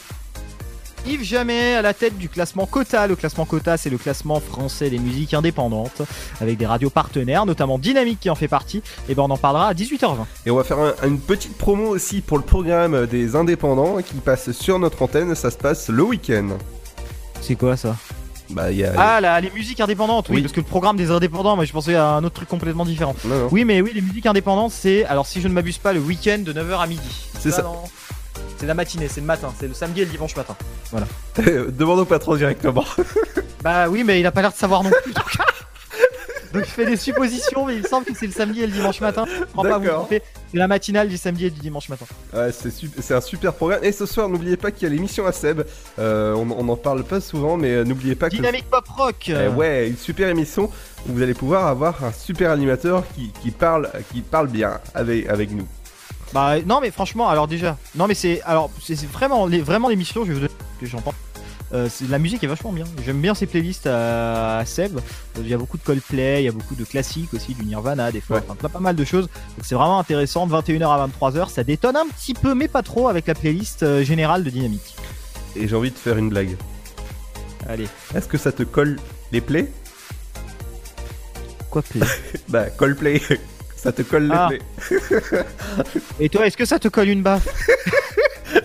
Yves Jamais à la tête du classement Cota. Le classement Cota, c'est le classement français des musiques indépendantes avec des radios partenaires, notamment Dynamique qui en fait partie. Et ben on en parlera à 18h20. Et on va faire un- une petite promo aussi pour le programme des indépendants qui passe sur notre antenne. Ça se passe le week-end. C'est quoi ça? Bah, il y a. Ah, là, les musiques indépendantes, oui, Oui. parce que le programme des indépendants, moi je pensais à un autre truc complètement différent. Non, non. Oui, mais oui, les musiques indépendantes, c'est, alors si je ne m'abuse pas, le week-end de 9h à midi. C'est ça. C'est la matinée, c'est le matin, c'est le samedi et le dimanche matin. Voilà. Demande au patron directement. Bah oui, mais il a pas l'air de savoir non plus. Donc, donc je fais des suppositions, mais il semble que c'est le samedi et le dimanche matin. D'accord. C'est la matinale du samedi et du dimanche matin. Ouais, c'est un super programme. Et ce soir, n'oubliez pas qu'il y a l'émission à Seb. Euh, on, on en parle pas souvent, mais euh, n'oubliez pas que. Dynamique pop rock. Eh ouais, une super émission où vous allez pouvoir avoir un super animateur qui, qui parle, qui parle bien avec, avec nous. Bah non mais franchement alors déjà non mais c'est alors c'est vraiment les vraiment l'émission je vais vous donner ce que j'en pense. Euh, la musique est vachement bien. J'aime bien ces playlists à, à Seb. Il y a beaucoup de Coldplay, il y a beaucoup de classiques aussi, du Nirvana des fois, Ouais. enfin, pas mal de choses. Donc c'est vraiment intéressant. De 21h à 23h, ça détonne un petit peu, mais pas trop avec la playlist euh, générale de Dynamique. Et j'ai envie de faire une blague. Allez. Est-ce que ça te colle les plaies Quoi play? Bah, Coldplay. Ça te colle les Ah. plaies. Et toi, est-ce que ça te colle une baffe?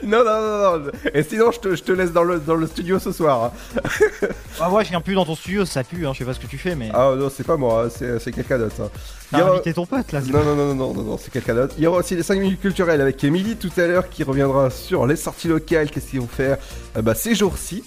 Non, non, non, non. Et sinon, je te, je te laisse dans le, dans le studio ce soir. hein. Bah moi je viens plus dans ton studio, ça pue, hein, je sais pas ce que tu fais, mais. Ah non, c'est pas moi, hein, c'est c'est quelqu'un d'autre. hein. T'as aura- invité ton pote là. Non, non, non, non, non, c'est quelqu'un d'autre. Il y aura aussi les 5 minutes culturelles avec Emily tout à l'heure qui reviendra sur les sorties locales, qu'est-ce qu'ils vont faire? Euh, bah, ces jours-ci.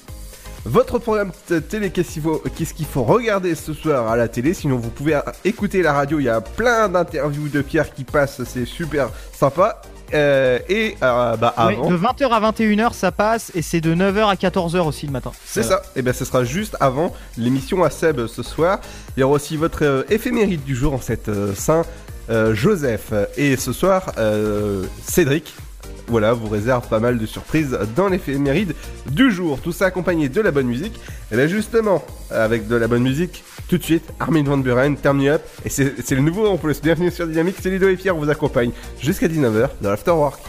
Votre programme télé, qu'est-ce qu'il faut, regarder ce soir à la télé? Sinon, vous pouvez euh, écouter la radio, il y a plein d'interviews de Pierre qui passent, c'est super sympa. Euh, et euh, bah, avant, de 20h à 21h ça passe et c'est de 9h à 14h aussi le matin. c'est ça, et bien ce sera juste avant l'émission à Seb ce soir. Il y aura aussi votre euh, éphéméride du jour en cette Saint Joseph. Et ce soir, euh, Cédric, voilà, vous réserve pas mal de surprises dans l'éphéméride du jour. Tout ça accompagné de la bonne musique. Et bien justement, avec de la bonne musique, tout de suite, Armin Van Buren, Turn Up. Et c'est c'est le nouveau en plus. Bienvenue sur Dynamique, c'est Ludo et Pierre vous accompagne jusqu'à 19h dans l'Afterwork.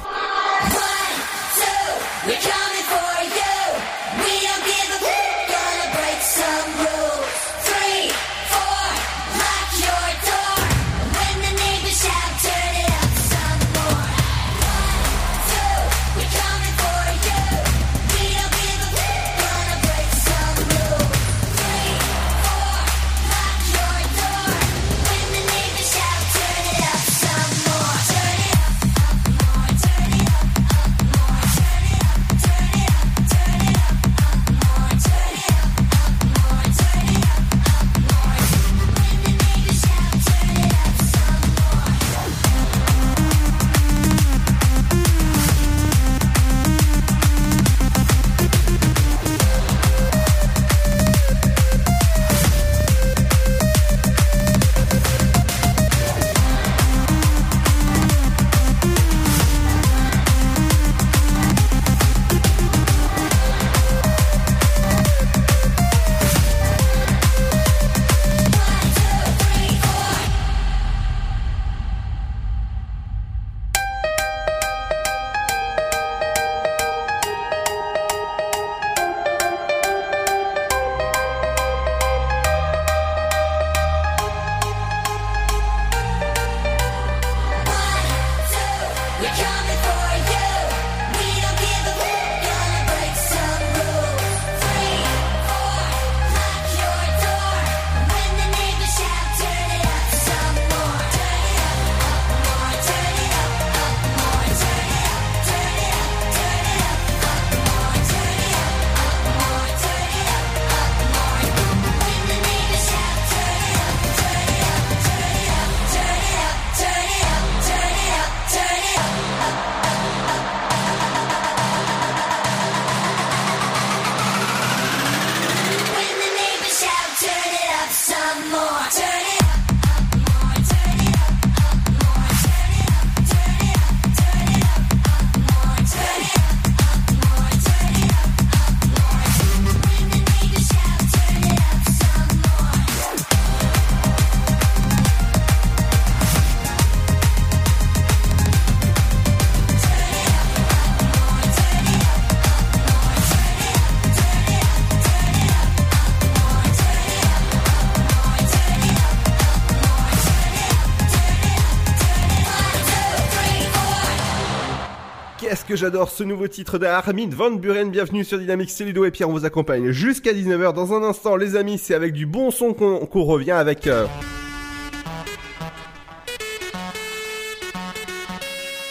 J'adore ce nouveau titre de Armin Van Buren. Bienvenue sur Dynamique, c'est Ludo et Pierre, on vous accompagne jusqu'à 19h. Dans un instant, les amis, c'est avec du bon son qu'on revient avec... euh,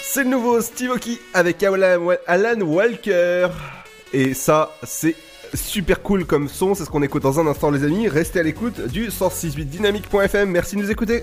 C'est le nouveau Steve Aoki avec Alan Walker. Et ça, c'est super cool comme son. C'est ce qu'on écoute dans un instant, les amis. Restez à l'écoute du 168 dynamique.fm. Merci de nous écouter.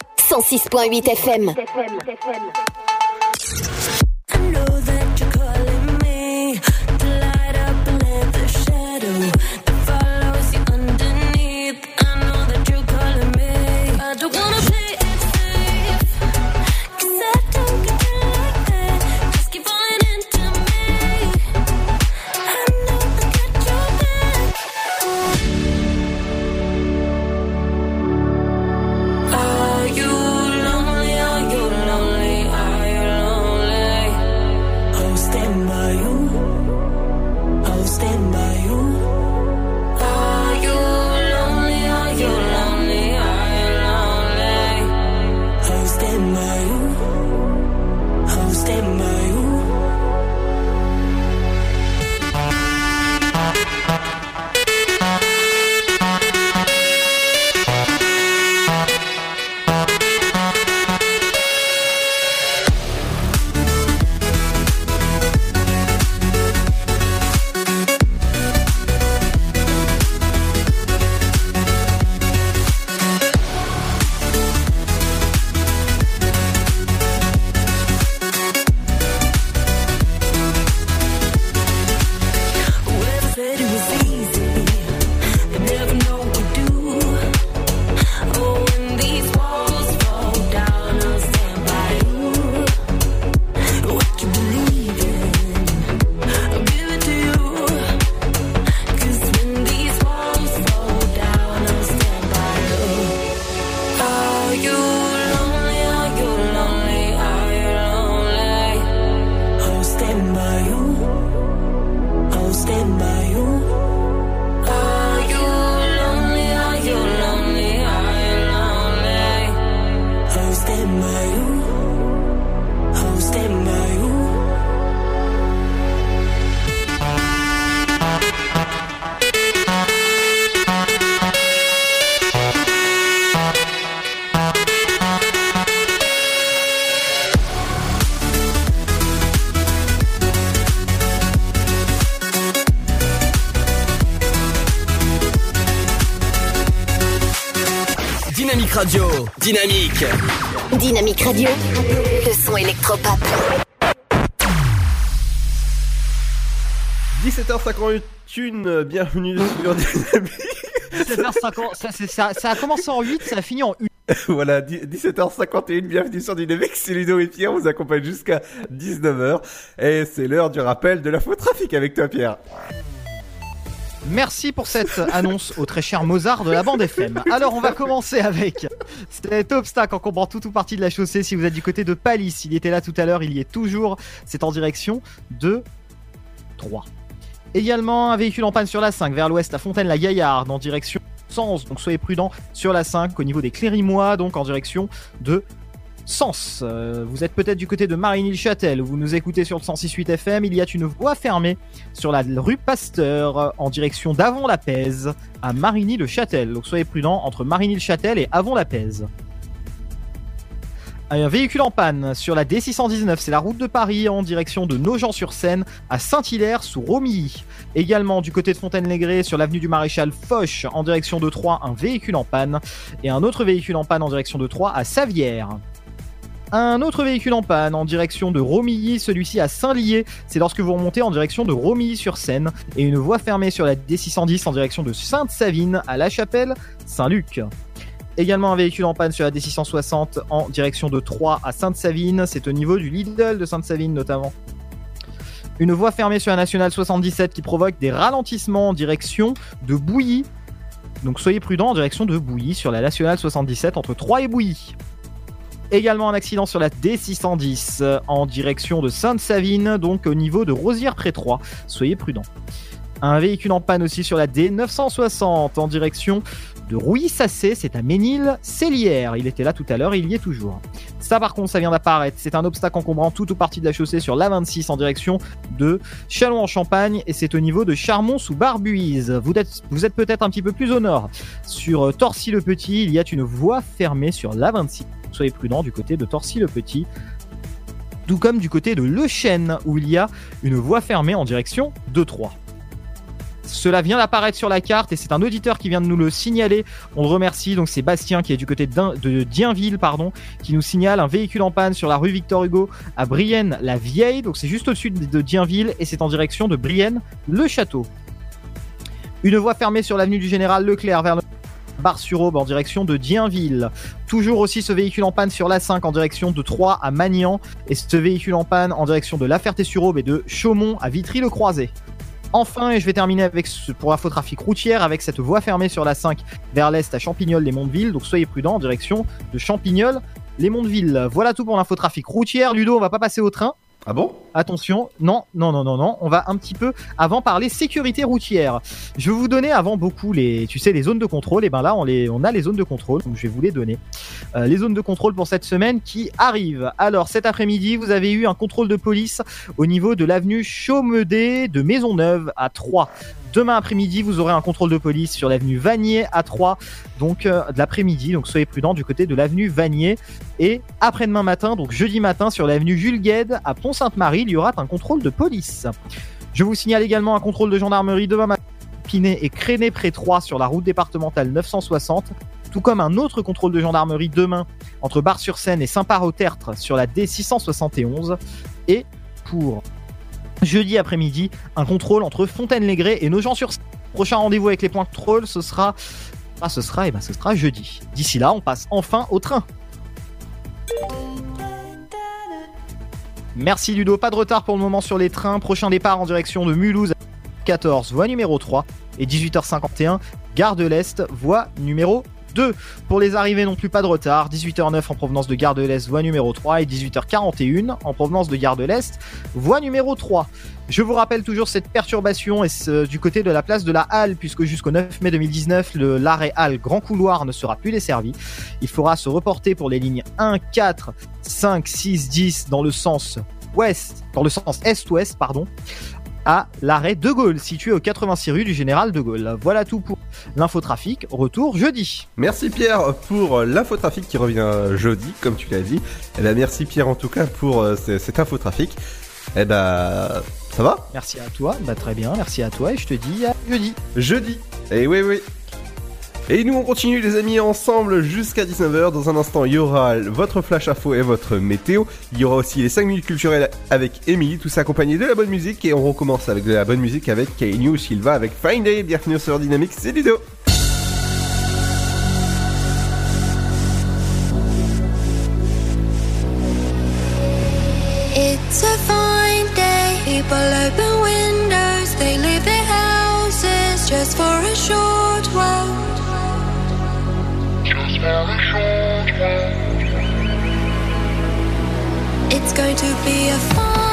106.8 FM. Dynamique. Dynamique Radio. Le son électropop. 17h51, bienvenue sur Dynamique. 17h50, ça, c'est- ça, ça a commencé en 8, ça a fini en 1. voilà, dix- 17h51, bienvenue sur Dynamique, c'est Ludo et Pierre, on vous accompagne jusqu'à 19h. Et c'est l'heure du rappel de l'infotrafic avec toi Pierre. Merci pour cette annonce au très cher Mozart de la bande FM. Alors on va commencer avec cet obstacle en comprend tout ou partie de la chaussée. Si vous êtes du côté de Palis, il était là tout à l'heure, il y est toujours. C'est en direction de 3. Également un véhicule en panne sur la 5 vers l'ouest à Fontaine-la-Gaillarde en direction Sens. Donc soyez prudents sur la 5 au niveau des Clérimois, donc en direction de Sens. Euh, vous êtes peut-être du côté de Marigny-le-Châtel, vous nous écoutez sur le 106.8 FM, il y a une voie fermée sur la rue Pasteur en direction d'Avon-la-Pèze à Marigny-le-Châtel. Donc soyez prudents entre Marigny-le-Châtel et Avon-la-Pèze. Un véhicule en panne sur la D619, c'est la route de Paris en direction de Nogent-sur-Seine à Saint-Hilaire sous Romilly. Également du côté de Fontaine-les-Grès sur l'avenue du Maréchal Foch en direction de Troyes, un véhicule en panne et un autre véhicule en panne en direction de Troyes à Savière. Un autre véhicule en panne en direction de Romilly, celui-ci à Saint-Lié. C'est lorsque vous remontez en direction de Romilly-sur-Seine. Et une voie fermée sur la D610 en direction de Sainte-Savine à La Chapelle, Saint-Luc. Également un véhicule en panne sur la D660 en direction de Troyes à Sainte-Savine. C'est au niveau du Lidl de Sainte-Savine notamment. Une voie fermée sur la nationale 77 qui provoque des ralentissements en direction de Bouilly. Donc soyez prudents en direction de Bouilly sur la nationale 77 entre Troyes et Bouilly. Également un accident sur la D610 euh, en direction de Sainte-Savine, donc au niveau de Rosière-près-Troyes. Soyez prudents. Un véhicule en panne aussi sur la D960 en direction de Rouilly-Sassé, c'est à Ménil-Célière. Il était là tout à l'heure il y est toujours. Ça par contre, ça vient d'apparaître. C'est un obstacle encombrant tout ou partie de la chaussée sur l'A26 en direction de Châlons-en-Champagne et c'est au niveau de Charmont sous Barbuise. Vous êtes, vous êtes peut-être un petit peu plus au nord. Sur euh, Torcy-le-Petit, il y a une voie fermée sur l'A26. Soyez prudents du côté de Torcy-le-Petit. Tout comme du côté de Le Chêne où il y a une voie fermée en direction de Troyes. Cela vient d'apparaître sur la carte et c'est un auditeur qui vient de nous le signaler. On le remercie. Donc c'est Bastien qui est du côté de Dienville, pardon, qui nous signale un véhicule en panne sur la rue Victor Hugo à Brienne la Vieille. Donc c'est juste au-dessus de de Dienville et c'est en direction de Brienne le Château. Une voie fermée sur l'avenue du Général Leclerc vers le Bar-sur-Aube en direction de Dienville. Toujours aussi ce véhicule en panne sur l'A5 en direction de Troyes à Magnan et ce véhicule en panne en direction de La Ferté-sur-Aube et de Chaumont à Vitry-le-Croisé. Enfin, et je vais terminer avec ce, pour l'infotrafic routière avec cette voie fermée sur la 5 vers l'est à Champignol-les-Mondeville. Donc soyez prudents en direction de Champignol-les-Mondeville. Voilà tout pour l'infotrafic routière. Ludo, on va pas passer au train. Ah bon? Attention, non, non, non, non, non. On va un petit peu avant parler sécurité routière. Je vais vous donner avant beaucoup les, tu sais, les zones de contrôle. Et ben là, on les, a les zones de contrôle. Donc je vais vous les donner. Euh, les zones de contrôle pour cette semaine qui arrivent. Alors cet après-midi, vous avez eu un contrôle de police au niveau de l'avenue Chaumedet de Maisonneuve à 3. Demain après-midi, vous aurez un contrôle de police sur l'avenue Vanier à 3, donc euh, de l'après-midi. Donc soyez prudents du côté de l'avenue Vanier. Et après-demain matin, donc jeudi matin, sur l'avenue Jules Gued à Pont-Sainte-Marie, il y aura un contrôle de police. Je vous signale également un contrôle de gendarmerie demain matin. Pinet et Créné près 3 sur la route départementale 960, tout comme un autre contrôle de gendarmerie demain entre Bar-sur-Seine et Saint-Par-au-Tertre sur la D671 et pour jeudi après-midi un contrôle entre Fontaine-les-Grès et Nogent-sur-Seine. Prochain rendez-vous avec les points de contrôle, ce sera ah, ce sera et ben ce sera jeudi. D'ici là, on passe enfin au train. Merci Ludo, pas de retard pour le moment sur les trains. Prochain départ en direction de Mulhouse 14, voie numéro 3 et 18h51, gare de l'Est, voie numéro 2. Pour les arrivées non plus pas de retard, 18h09 en provenance de gare de l'Est, voie numéro 3 et 18h41 en provenance de gare de l'Est, voie numéro 3. Je vous rappelle toujours cette perturbation et du côté de la place de la Halle, puisque jusqu'au 9 mai 2019, le- l'arrêt Halle Grand Couloir ne sera plus desservi. Il faudra se reporter pour les lignes 1, 4, 5, 6, 10 dans le sens ouest, dans le sens est-ouest, pardon, à l'arrêt de Gaulle, situé au 86 rue du Général de Gaulle. Voilà tout pour l'infotrafic. Retour jeudi. Merci Pierre pour l'infotrafic qui revient jeudi, comme tu l'as dit. Eh ben, merci Pierre en tout cas pour euh, ce- cet infotrafic. Eh ben, ça va? Merci à toi. Bah, très bien, merci à toi et je te dis à jeudi. Jeudi. Et oui, oui. Et nous on continue les amis ensemble jusqu'à 19h. Dans un instant il y aura votre flash info et votre météo. Il y aura aussi les 5 minutes culturelles avec Emily, tout ça accompagné de la bonne musique. Et on recommence avec de la bonne musique avec Kainu Silva avec Fine Day. Bienvenue sur Dynamics, c'est Ludo. Day. People open windows. They leave their houses just for It's going to be a fine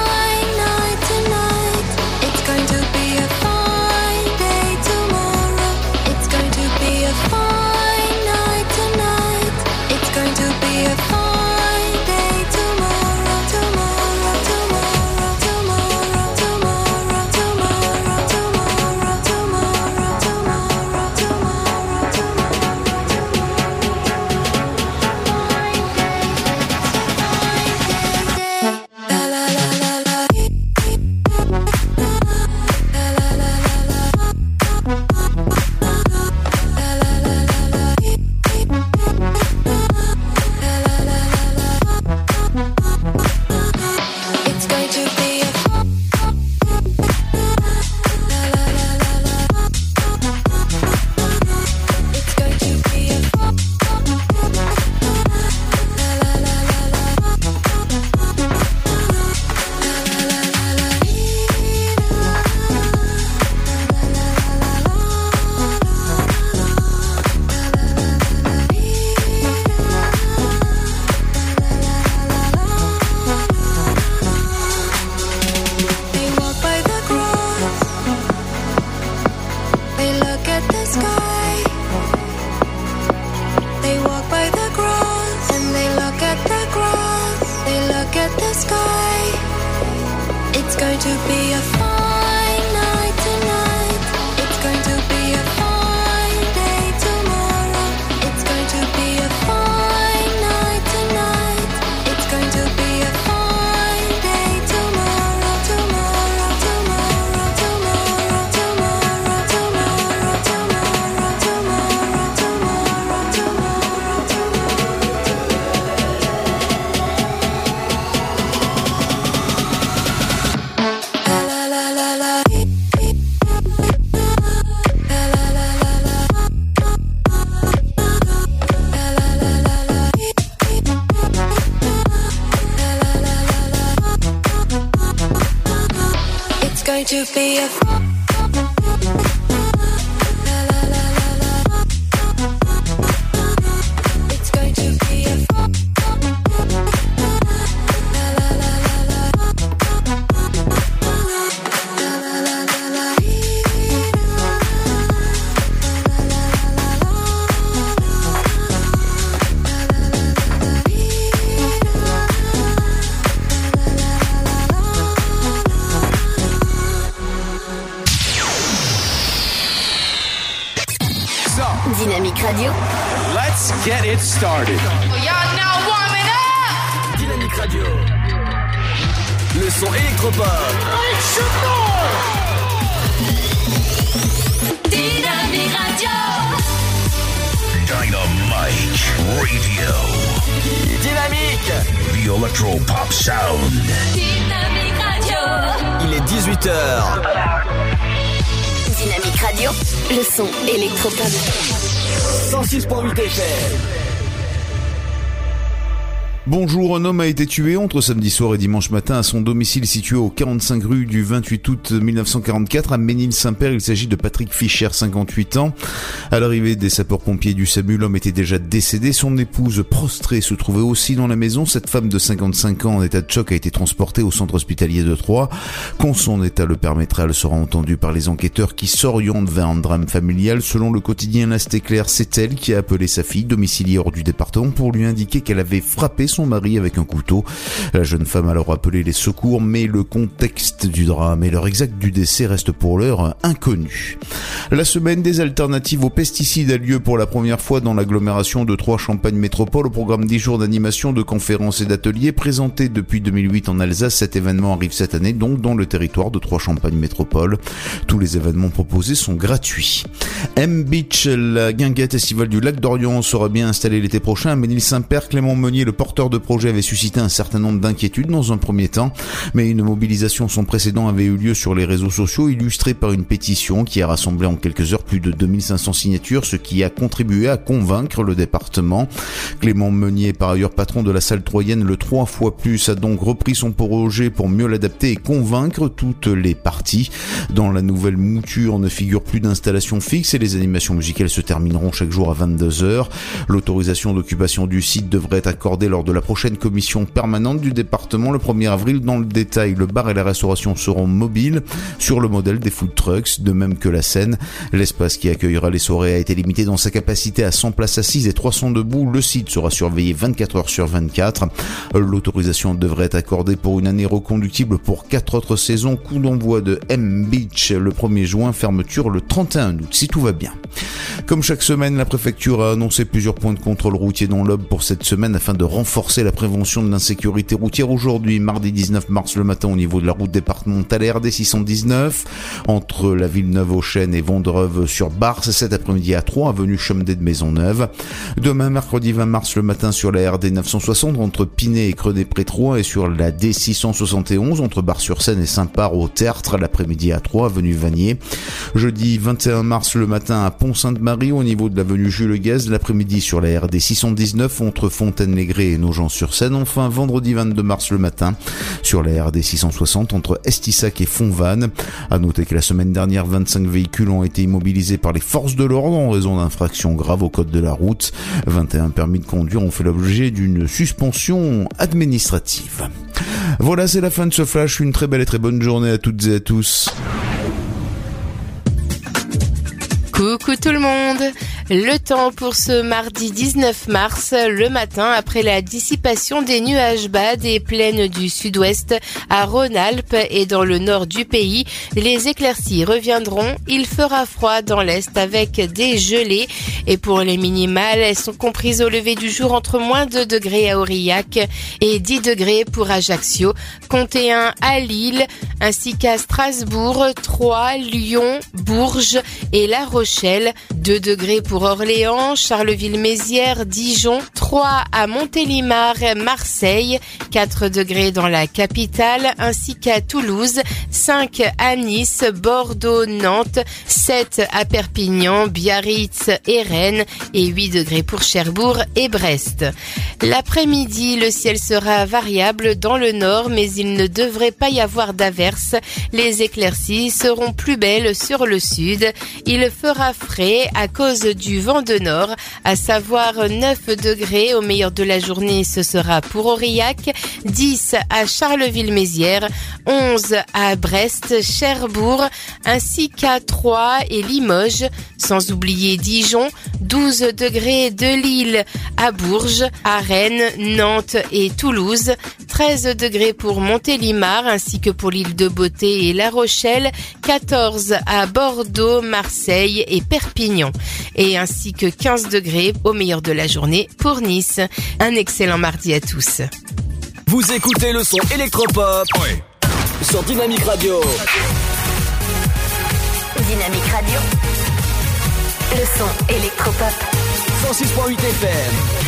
été tué entre samedi soir et dimanche matin à son domicile situé au 45 rue du 28 août 1944 à Ménil-Saint-Père. Il s'agit de Patrick Fischer, 58 ans. À l'arrivée des sapeurs-pompiers du SAMU, l'homme était déjà décédé. Son épouse prostrée se trouvait aussi dans la maison. Cette femme de 55 ans en état de choc a été transportée au centre hospitalier de Troyes. Quand son état le permettra, elle sera entendue par les enquêteurs qui s'orientent vers un drame familial. Selon le quotidien L'Ast Éclair, c'est elle qui a appelé sa fille domiciliée hors du département pour lui indiquer qu'elle avait frappé son mari avec un couteau. La jeune femme a alors appelé les secours, mais le contexte du drame et l'heure exacte du décès reste pour l'heure inconnu. La semaine des alternatives aux pesticides a lieu pour la première fois dans l'agglomération de Troyes-Champagne Métropole au programme 10 jours d'animation, de conférences et d'ateliers présentés depuis 2008 en Alsace. Cet événement arrive cette année donc dans le territoire de Troyes-Champagne Métropole. Tous les événements proposés sont gratuits. M Beach, la guinguette estivale du lac d'Orient sera bien installée l'été prochain. Ménil-Saint-Père, Clément Meunier, le porteur de projet, avait suscité un certain nombre d'inquiétudes dans un premier temps, mais une mobilisation sans précédent avait eu lieu sur les réseaux sociaux, illustrée par une pétition qui a rassemblé en quelques heures plus de 2500 ce qui a contribué à convaincre le département. Clément Meunier, par ailleurs patron de la salle troyenne, le trois fois plus, a donc repris son projet pour mieux l'adapter et convaincre toutes les parties. Dans la nouvelle mouture ne figure plus d'installation fixe et les animations musicales se termineront chaque jour à 22h. L'autorisation d'occupation du site devrait être accordée lors de la prochaine commission permanente du département le 1er avril. Dans le détail, le bar et la restauration seront mobiles sur le modèle des food trucks, de même que la scène. L'espace qui accueillera les soirées a été limité dans sa capacité à 100 places assises et 300 debout. Le site sera surveillé 24 heures sur 24. L'autorisation devrait être accordée pour une année reconductible pour quatre autres saisons. Coup d'envoi de M Beach le 1er juin, fermeture le 31 août, si tout va bien. Comme chaque semaine, la préfecture a annoncé plusieurs points de contrôle routier dans l'Aube pour cette semaine afin de renforcer la prévention de l'insécurité routière. Aujourd'hui, mardi 19 mars le matin, au niveau de la route départementale RD 619, entre la Villeneuve aux Chênes et Vendreuve sur Bars, cet après-midi à 3, avenue Chemedet de Maisonneuve. Demain, mercredi 20 mars le matin, sur la RD 960, entre Pinet et Creux des Prétrois, et sur la D 671, entre Bar-sur-Seine et Saint-Par au Tertre, l'après-midi à 3, avenue Vanier. Jeudi 21 mars le matin à Pont-Sainte-Marie, au niveau de l'avenue Jules Gaz, l'après-midi sur la RD 619, entre Fontaine-les-Grès et Nogent-sur-Seine. Enfin, vendredi 22 mars le matin, sur la RD 660, entre Estissac et Fontvannes. À noter que la semaine dernière, 25 véhicules ont été immobilisés par les forces de l'ordre en raison d'infractions graves au code de la route. 21 permis de conduire ont fait l'objet d'une suspension administrative. Voilà, c'est la fin de ce flash. Une très belle et très bonne journée à toutes et à tous. Coucou tout le monde Le temps pour ce mardi 19 mars, le matin, après la dissipation des nuages bas des plaines du sud-ouest à Rhône-Alpes et dans le nord du pays, les éclaircies reviendront. Il fera froid dans l'est avec des gelées et pour les minimales, elles sont comprises au lever du jour entre moins 2 degrés à Aurillac et 10 degrés pour Ajaccio, comptez 1 à Lille ainsi qu'à Strasbourg, Troyes, Lyon, Bourges et La Rochelle, 2 degrés pour Orléans, Charleville-Mézières, Dijon, 3 à Montélimar, Marseille, 4 degrés dans la capitale, ainsi qu'à Toulouse, 5 à Nice, Bordeaux, Nantes, 7 à Perpignan, Biarritz et Rennes, et 8 degrés pour Cherbourg et Brest. L'après-midi, le ciel sera variable dans le nord, mais il ne devrait pas y avoir d'averses. Les éclaircies seront plus belles sur le sud. Il fera frais à cause du vent de nord, à savoir 9 degrés. Au meilleur de la journée, ce sera pour Aurillac, 10 à Charleville-Mézières, 11 à Brest, Cherbourg, ainsi qu'à Troyes et Limoges, sans oublier Dijon, 12 degrés de Lille à Bourges, à Rennes, Nantes et Toulouse, 13 degrés pour Montélimar ainsi que pour l'île de Beauté et La Rochelle, 14 à Bordeaux, Marseille et Perpignan, et ainsi que 15 degrés au meilleur de la journée pour Nice. Un excellent mardi à tous. Vous écoutez le son électropop sur Dynamique Radio. Dynamique Radio. Le son électropop. 106.8 FM.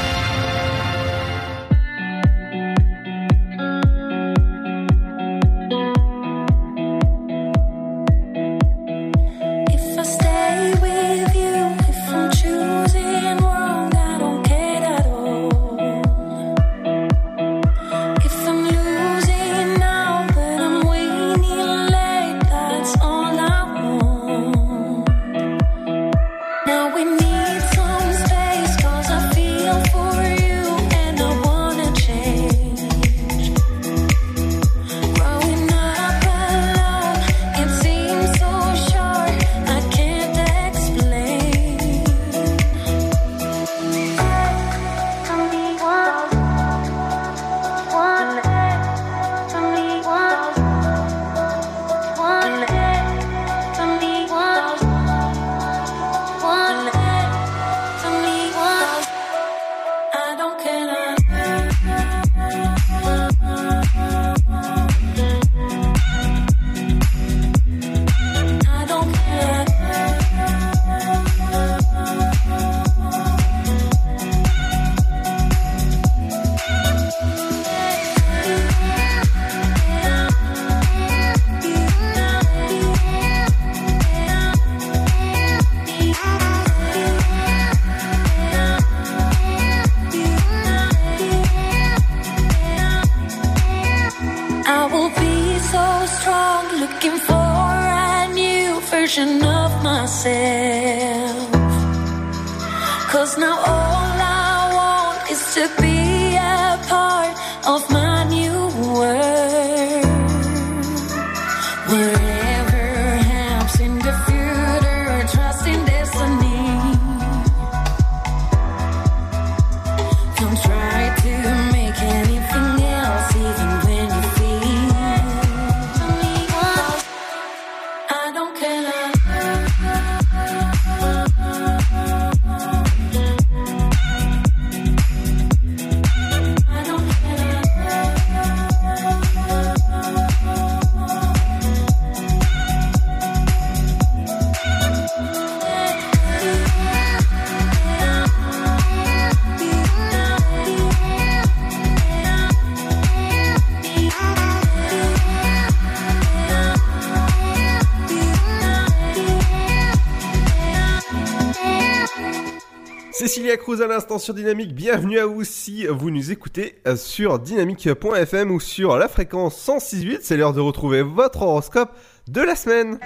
Cruz à l'instant sur Dynamique, bienvenue à vous si vous nous écoutez euh, sur dynamique.fm ou sur la fréquence 106.8, c'est l'heure de retrouver votre horoscope de la semaine.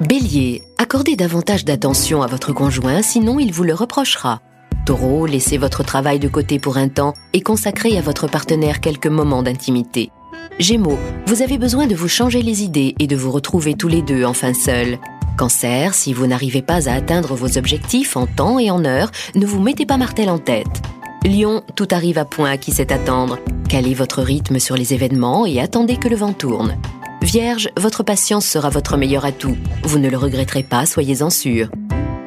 Bélier, accordez davantage d'attention à votre conjoint, sinon il vous le reprochera. Taureau, laissez votre travail de côté pour un temps et consacrez à votre partenaire quelques moments d'intimité. Gémeaux, vous avez besoin de vous changer les idées et de vous retrouver tous les deux enfin seuls. Cancer, si vous n'arrivez pas à atteindre vos objectifs en temps et en heure, ne vous mettez pas martel en tête. Lion, tout arrive à point à qui sait attendre. Calez votre rythme sur les événements et attendez que le vent tourne. Vierge, votre patience sera votre meilleur atout. Vous ne le regretterez pas, soyez-en sûr.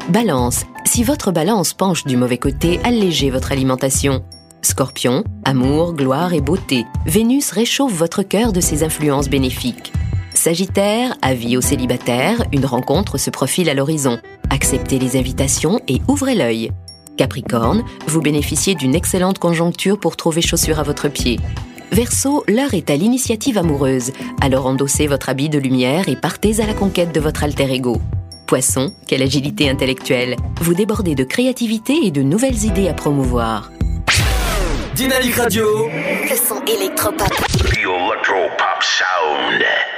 Balance, si votre balance penche du mauvais côté, allégez votre alimentation. Scorpion, amour, gloire et beauté. Vénus réchauffe votre cœur de ses influences bénéfiques. Sagittaire, avis aux célibataires, une rencontre se profile à l'horizon. Acceptez les invitations et ouvrez l'œil. Capricorne, vous bénéficiez d'une excellente conjoncture pour trouver chaussure à votre pied. Verseau, l'heure est à l'initiative amoureuse. Alors endossez votre habit de lumière et partez à la conquête de votre alter ego. Poisson, quelle agilité intellectuelle. Vous débordez de créativité et de nouvelles idées à promouvoir. Dynamique Radio. Le son électropop. The Sound.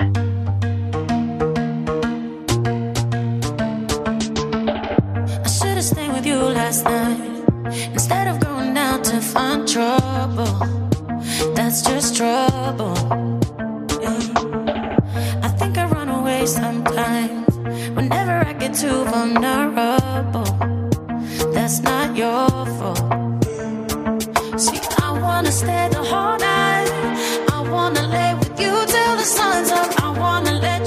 Last night instead of going out to find trouble. That's just trouble. Yeah. I think I run away sometimes whenever I get too vulnerable. That's not your fault. See, I wanna stay the whole night. I wanna lay with you till the sun's up. I wanna let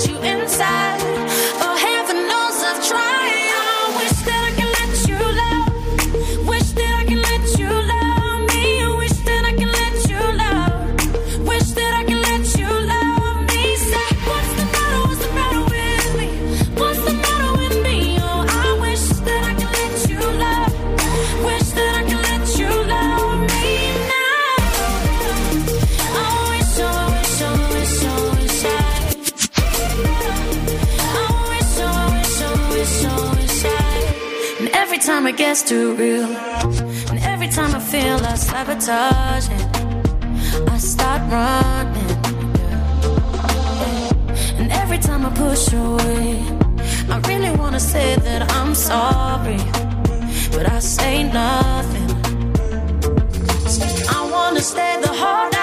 it gets too real, and every time I feel I sabotage it, I start running. And every time I push away, I really wanna say that I'm sorry, but I say nothing. I wanna stay the whole night.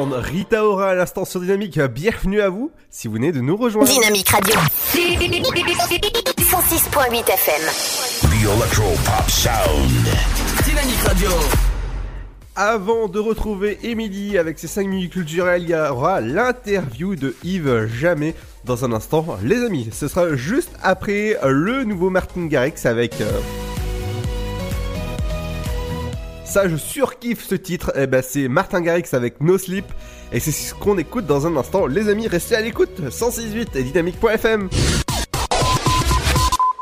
D'entendre Rita Ora à l'instant sur Dynamique. Bienvenue à vous si vous venez de nous rejoindre. Dynamique Radio. 106.8 FM. The Electro Pop Sound. Dynamique Radio. Avant de retrouver Émilie avec ses 5 minutes culturelles, il y aura l'interview de Yves Jamais dans un instant. Les amis, ce sera juste après le nouveau Martin Garrix avec... euh, Ça, je surkiffe ce titre. Eh ben, c'est Martin Garrix avec No Sleep. Et c'est ce qu'on écoute dans un instant. Les amis, restez à l'écoute. 106.8 et dynamique.fm.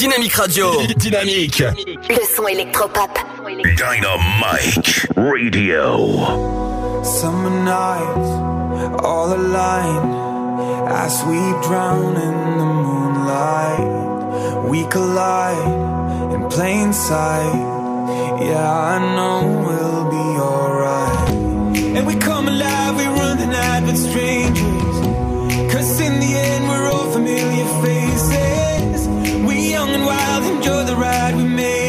Dynamique Radio. Dynamique. Le son électropop. Dynamite Radio. Summer nights, all aligned as we drown in the moonlight. We collide in plain sight. Yeah, I know we'll be alright. And we come alive, we run the night with strangers. Cause in the end, we're all familiar faces. Enjoy the ride, we made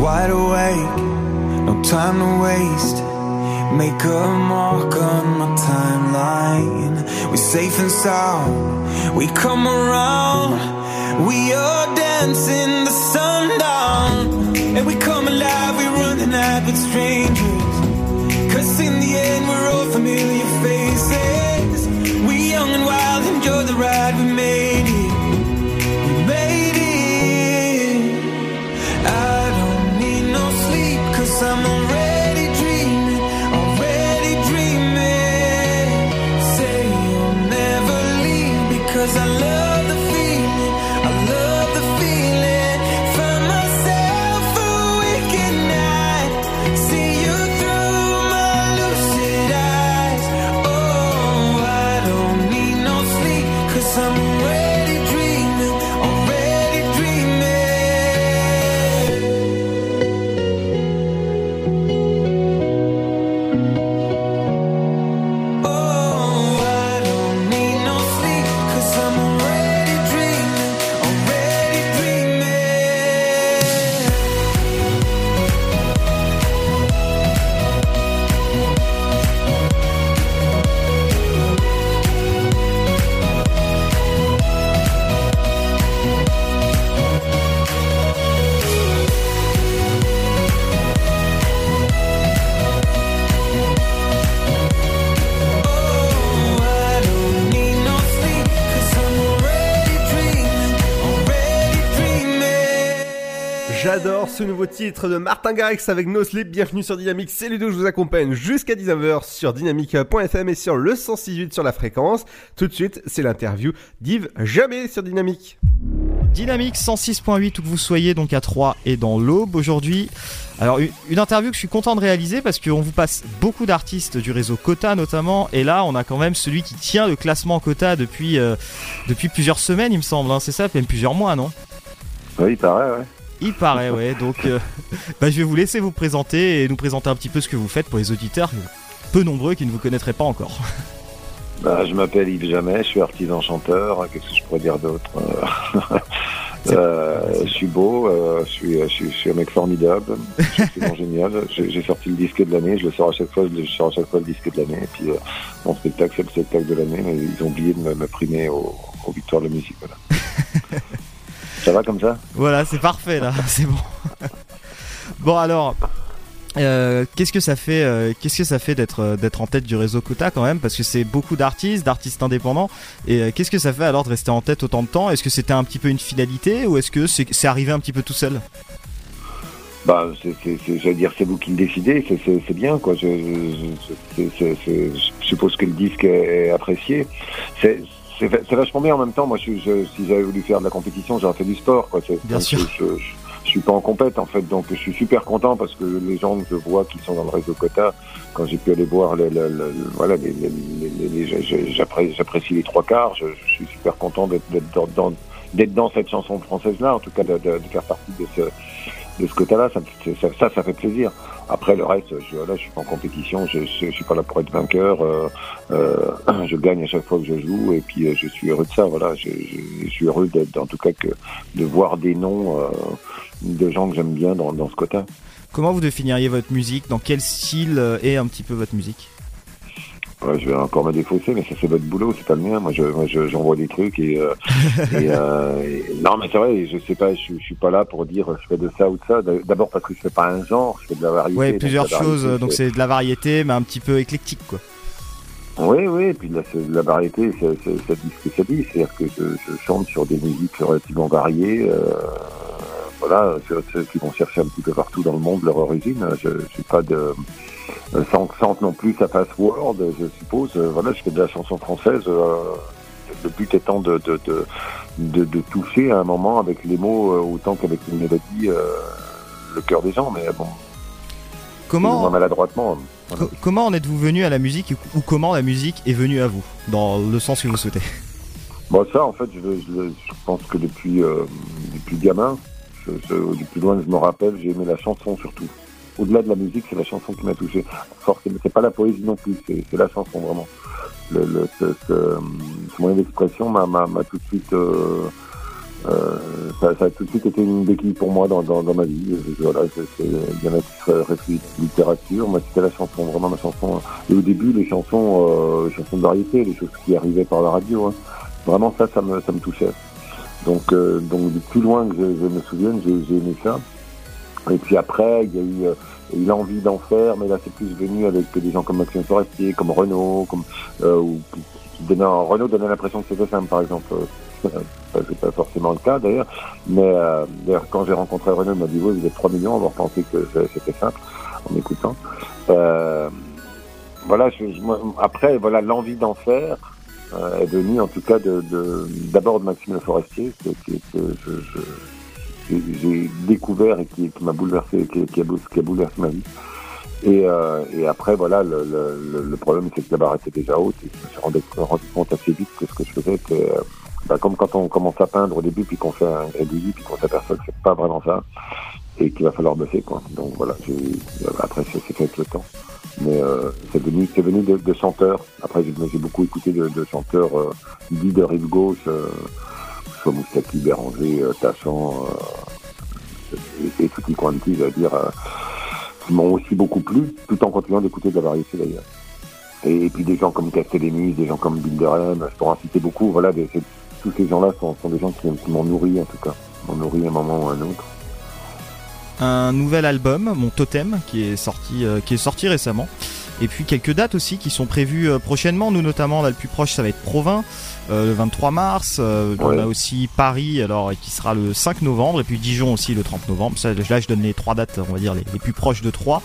Wide awake, no time to waste. Make a mark on my timeline. We're safe and sound. We come around. We are dancing the sundown. And we come alive. We run the night with strangers. Cause in the end, we're all familiar faces. We young and wild, enjoy the ride. Ce nouveau titre de Martin Garrix avec No Sleep. Bienvenue sur Dynamique. C'est Ludo, je vous accompagne jusqu'à 19h sur dynamique.fm et sur le 168 sur la fréquence. Tout de suite, c'est l'interview d'Yves Jamais sur Dynamique. Dynamique 106.8 où que vous soyez donc à 3 et dans l'aube aujourd'hui. Alors une, interview que je suis content de réaliser parce qu'on vous passe beaucoup d'artistes du réseau Quota notamment et là on a quand même celui qui tient le classement Quota depuis, euh, depuis plusieurs semaines il me semble, hein, c'est ça, même plusieurs mois non? Oui, il paraît, ouais. Il paraît ouais donc euh, bah, je vais vous laisser vous présenter et nous présenter un petit peu ce que vous faites pour les auditeurs peu nombreux qui ne vous connaîtraient pas encore. Bah, je m'appelle Yves Jamais, je suis artisan chanteur. Qu'est-ce que je pourrais dire d'autre Euh, euh, Je suis beau, euh, je, suis, je, suis, je suis un mec formidable, je suis absolument génial. J'ai sorti le disque de l'année, je le sors à chaque fois, je le sors à chaque fois le disque de l'année. Et puis euh, mon spectacle, c'est le spectacle de l'année, mais ils ont oublié de me, me primer aux, aux victoires de la musique. Voilà. Ça va comme ça Voilà, c'est parfait là, c'est bon. bon alors, euh, qu'est-ce que ça fait euh, Qu'est-ce que ça fait d'être euh, d'être en tête du réseau Kota quand même? Parce que c'est beaucoup d'artistes, d'artistes indépendants. Et euh, qu'est-ce que ça fait alors de rester en tête autant de temps? Est-ce que c'était un petit peu une finalité ou est-ce que c'est c'est arrivé un petit peu tout seul? Bah, c'est, c'est, c'est- j'allais dire, c'est vous qui le décidez, c'est, bien, quoi. Je, je, je- je suppose que le disque est apprécié. C'est, c'est, va- c'est vachement bien en même temps. Moi, je, je- si j'avais voulu faire de la compétition, j'aurais fait du sport, quoi. Bien sûr. Je, suis pas en compète, en fait, donc je suis super content parce que les gens que je vois qui sont dans le réseau Quota, quand j'ai pu aller voir, les, les- les- voilà, j'apprécie les trois quarts. Je, suis super content d'être, dans, dans- d'être dans cette chanson française-là, en tout cas de, de- de faire partie de ce, de ce ça, me- ça, ça, ça fait plaisir. Après le reste, je, voilà, je suis pas en compétition, je, je, je suis pas là pour être vainqueur. euh, euh, je gagne à chaque fois que je joue et puis euh, je suis heureux de ça. Voilà, je, suis heureux d'être, en tout cas que de voir des noms de gens que j'aime bien dans, dans ce quota. Comment vous définiriez votre musique? Dans quel style est un petit peu votre musique? Ouais, je vais encore me défausser, mais ça c'est votre boulot, c'est pas le mien. Moi, je, moi, je- j'envoie des trucs et, euh, et, euh, et- non, mais c'est vrai. Je sais pas, je, je suis pas là pour dire je fais de ça ou de ça. D'abord parce que je fais pas un genre, je fais de la variété. Ouais, plusieurs la choses. Donc c'est de la variété, mais un petit peu éclectique quoi. Oui, oui, et puis de la variété, c'est- c'est- ça dit ce que ça dit. C'est-à-dire que je, je chante sur des musiques relativement variées, euh, voilà, ceux qui vont chercher un petit peu partout dans le monde leur origine. Je ne suis pas de... euh, Sans, sans que non plus ça fasse word, je suppose. Euh, Voilà, je fais de la chanson française. euh, le but étant de, de, de, de, de toucher à un moment avec les mots autant qu'avec une mélodie le cœur des gens. Mais bon, Comment maladroitement. Co- comment en êtes-vous venu à la musique ou comment la musique est venue à vous Dans le sens que vous souhaitez? Bon, ça, en fait, je, je- je pense que depuis, euh, depuis gamin, je, plus loin que je me rappelle, j'ai aimé la chanson surtout. Au-delà de la musique, c'est la chanson qui m'a touché. Forcément, c'est pas la poésie non plus, c'est la chanson vraiment. Le, ce, moyen d'expression m'a m'a- m'a tout de suite, euh, euh, ça, a tout de suite été une béquille pour moi dans, ma vie. Voilà, il y en a qui seraient réfléchis littérature, moi c'était la chanson, vraiment la chanson. Et au début, les chansons, euh, chansons de variété, les choses qui arrivaient par la radio. hein. Vraiment ça, ça me, touchait. Donc, donc plus loin que je, me souvienne, j'ai aimé ça. Et puis après, il y a eu, il a eu l'envie d'en faire, mais là c'est plus venu avec des gens comme Maxime Forestier, comme Renaud, comme euh, ou, qui- donnaient- Renaud donnait l'impression que c'était simple, par exemple. Euh, c'est pas forcément le cas d'ailleurs. Mais euh, d'ailleurs, quand j'ai rencontré Renaud, il m'a dit oui, vous êtes 3 millions, on va penser que c'était simple en m'écoutant. Euh, voilà, je- moi, après, voilà, l'envie d'en faire euh, est venue en tout cas de d'abord de, Maxime Forestier, que, que, que je, je- j'ai- découvert et qui, m'a bouleversé, qui, qui a, qui a bouleversé ma vie. Et, euh, après, voilà, le, problème, c'est que la barre était déjà haute et je me suis rendu, compte assez vite que ce que je faisais, c'était euh, bah, comme quand on commence à peindre au début, puis qu'on fait un réduit, puis qu'on s'aperçoit que c'est pas vraiment ça, et qu'il va falloir bosser, quoi. Donc voilà, euh, après, ça s'est fait avec le temps. Mais c'est venu, c'est venu de, chanteurs. Après, j'ai beaucoup écouté de, chanteurs euh, dits de rive gauche, soit Moustaki, Béranger, euh, Tachant, euh, et, et tutti quanti, je veux dire, euh, qui m'ont aussi beaucoup plu, tout en continuant d'écouter de la variété d'ailleurs. Et, puis des gens comme Castellémus, des gens comme Bilderem, je pourrais en citer beaucoup. Voilà, tous ces gens-là sont, des gens qui, m'ont nourri en tout cas, m'ont nourri à un moment ou à un autre. Un nouvel album, mon Totem, qui est sorti, euh, qui est sorti récemment. Et puis quelques dates aussi qui sont prévues euh, prochainement. Nous notamment, là le plus proche, ça va être Provins, euh, le 23 mars. Euh, On a aussi Paris, alors qui sera le 5 novembre, et puis Dijon aussi le 30 novembre. Ça, là, je donne les trois dates, on va dire les, les plus proches de trois.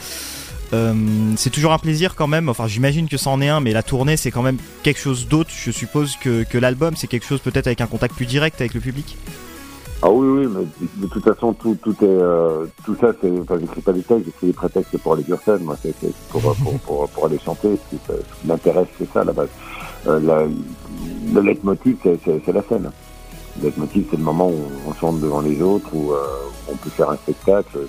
Euh, c'est toujours un plaisir quand même. Enfin, j'imagine que ça en est un, mais la tournée c'est quand même quelque chose d'autre. Je suppose que, que l'album c'est quelque chose peut-être avec un contact plus direct avec le public? Ah oui, oui, mais de, toute façon, tout, tout est, euh, tout ça, c'est, enfin, j'écris pas des textes, j'écris des prétextes pour aller sur scène, moi, c'est, pour, pour, pour, pour aller chanter, m'intéresse, c'est ça, à la base. Euh, la, le leitmotiv, c'est, la scène. Le leitmotiv, c'est le moment où on chante devant les autres, où, euh, on peut faire un spectacle.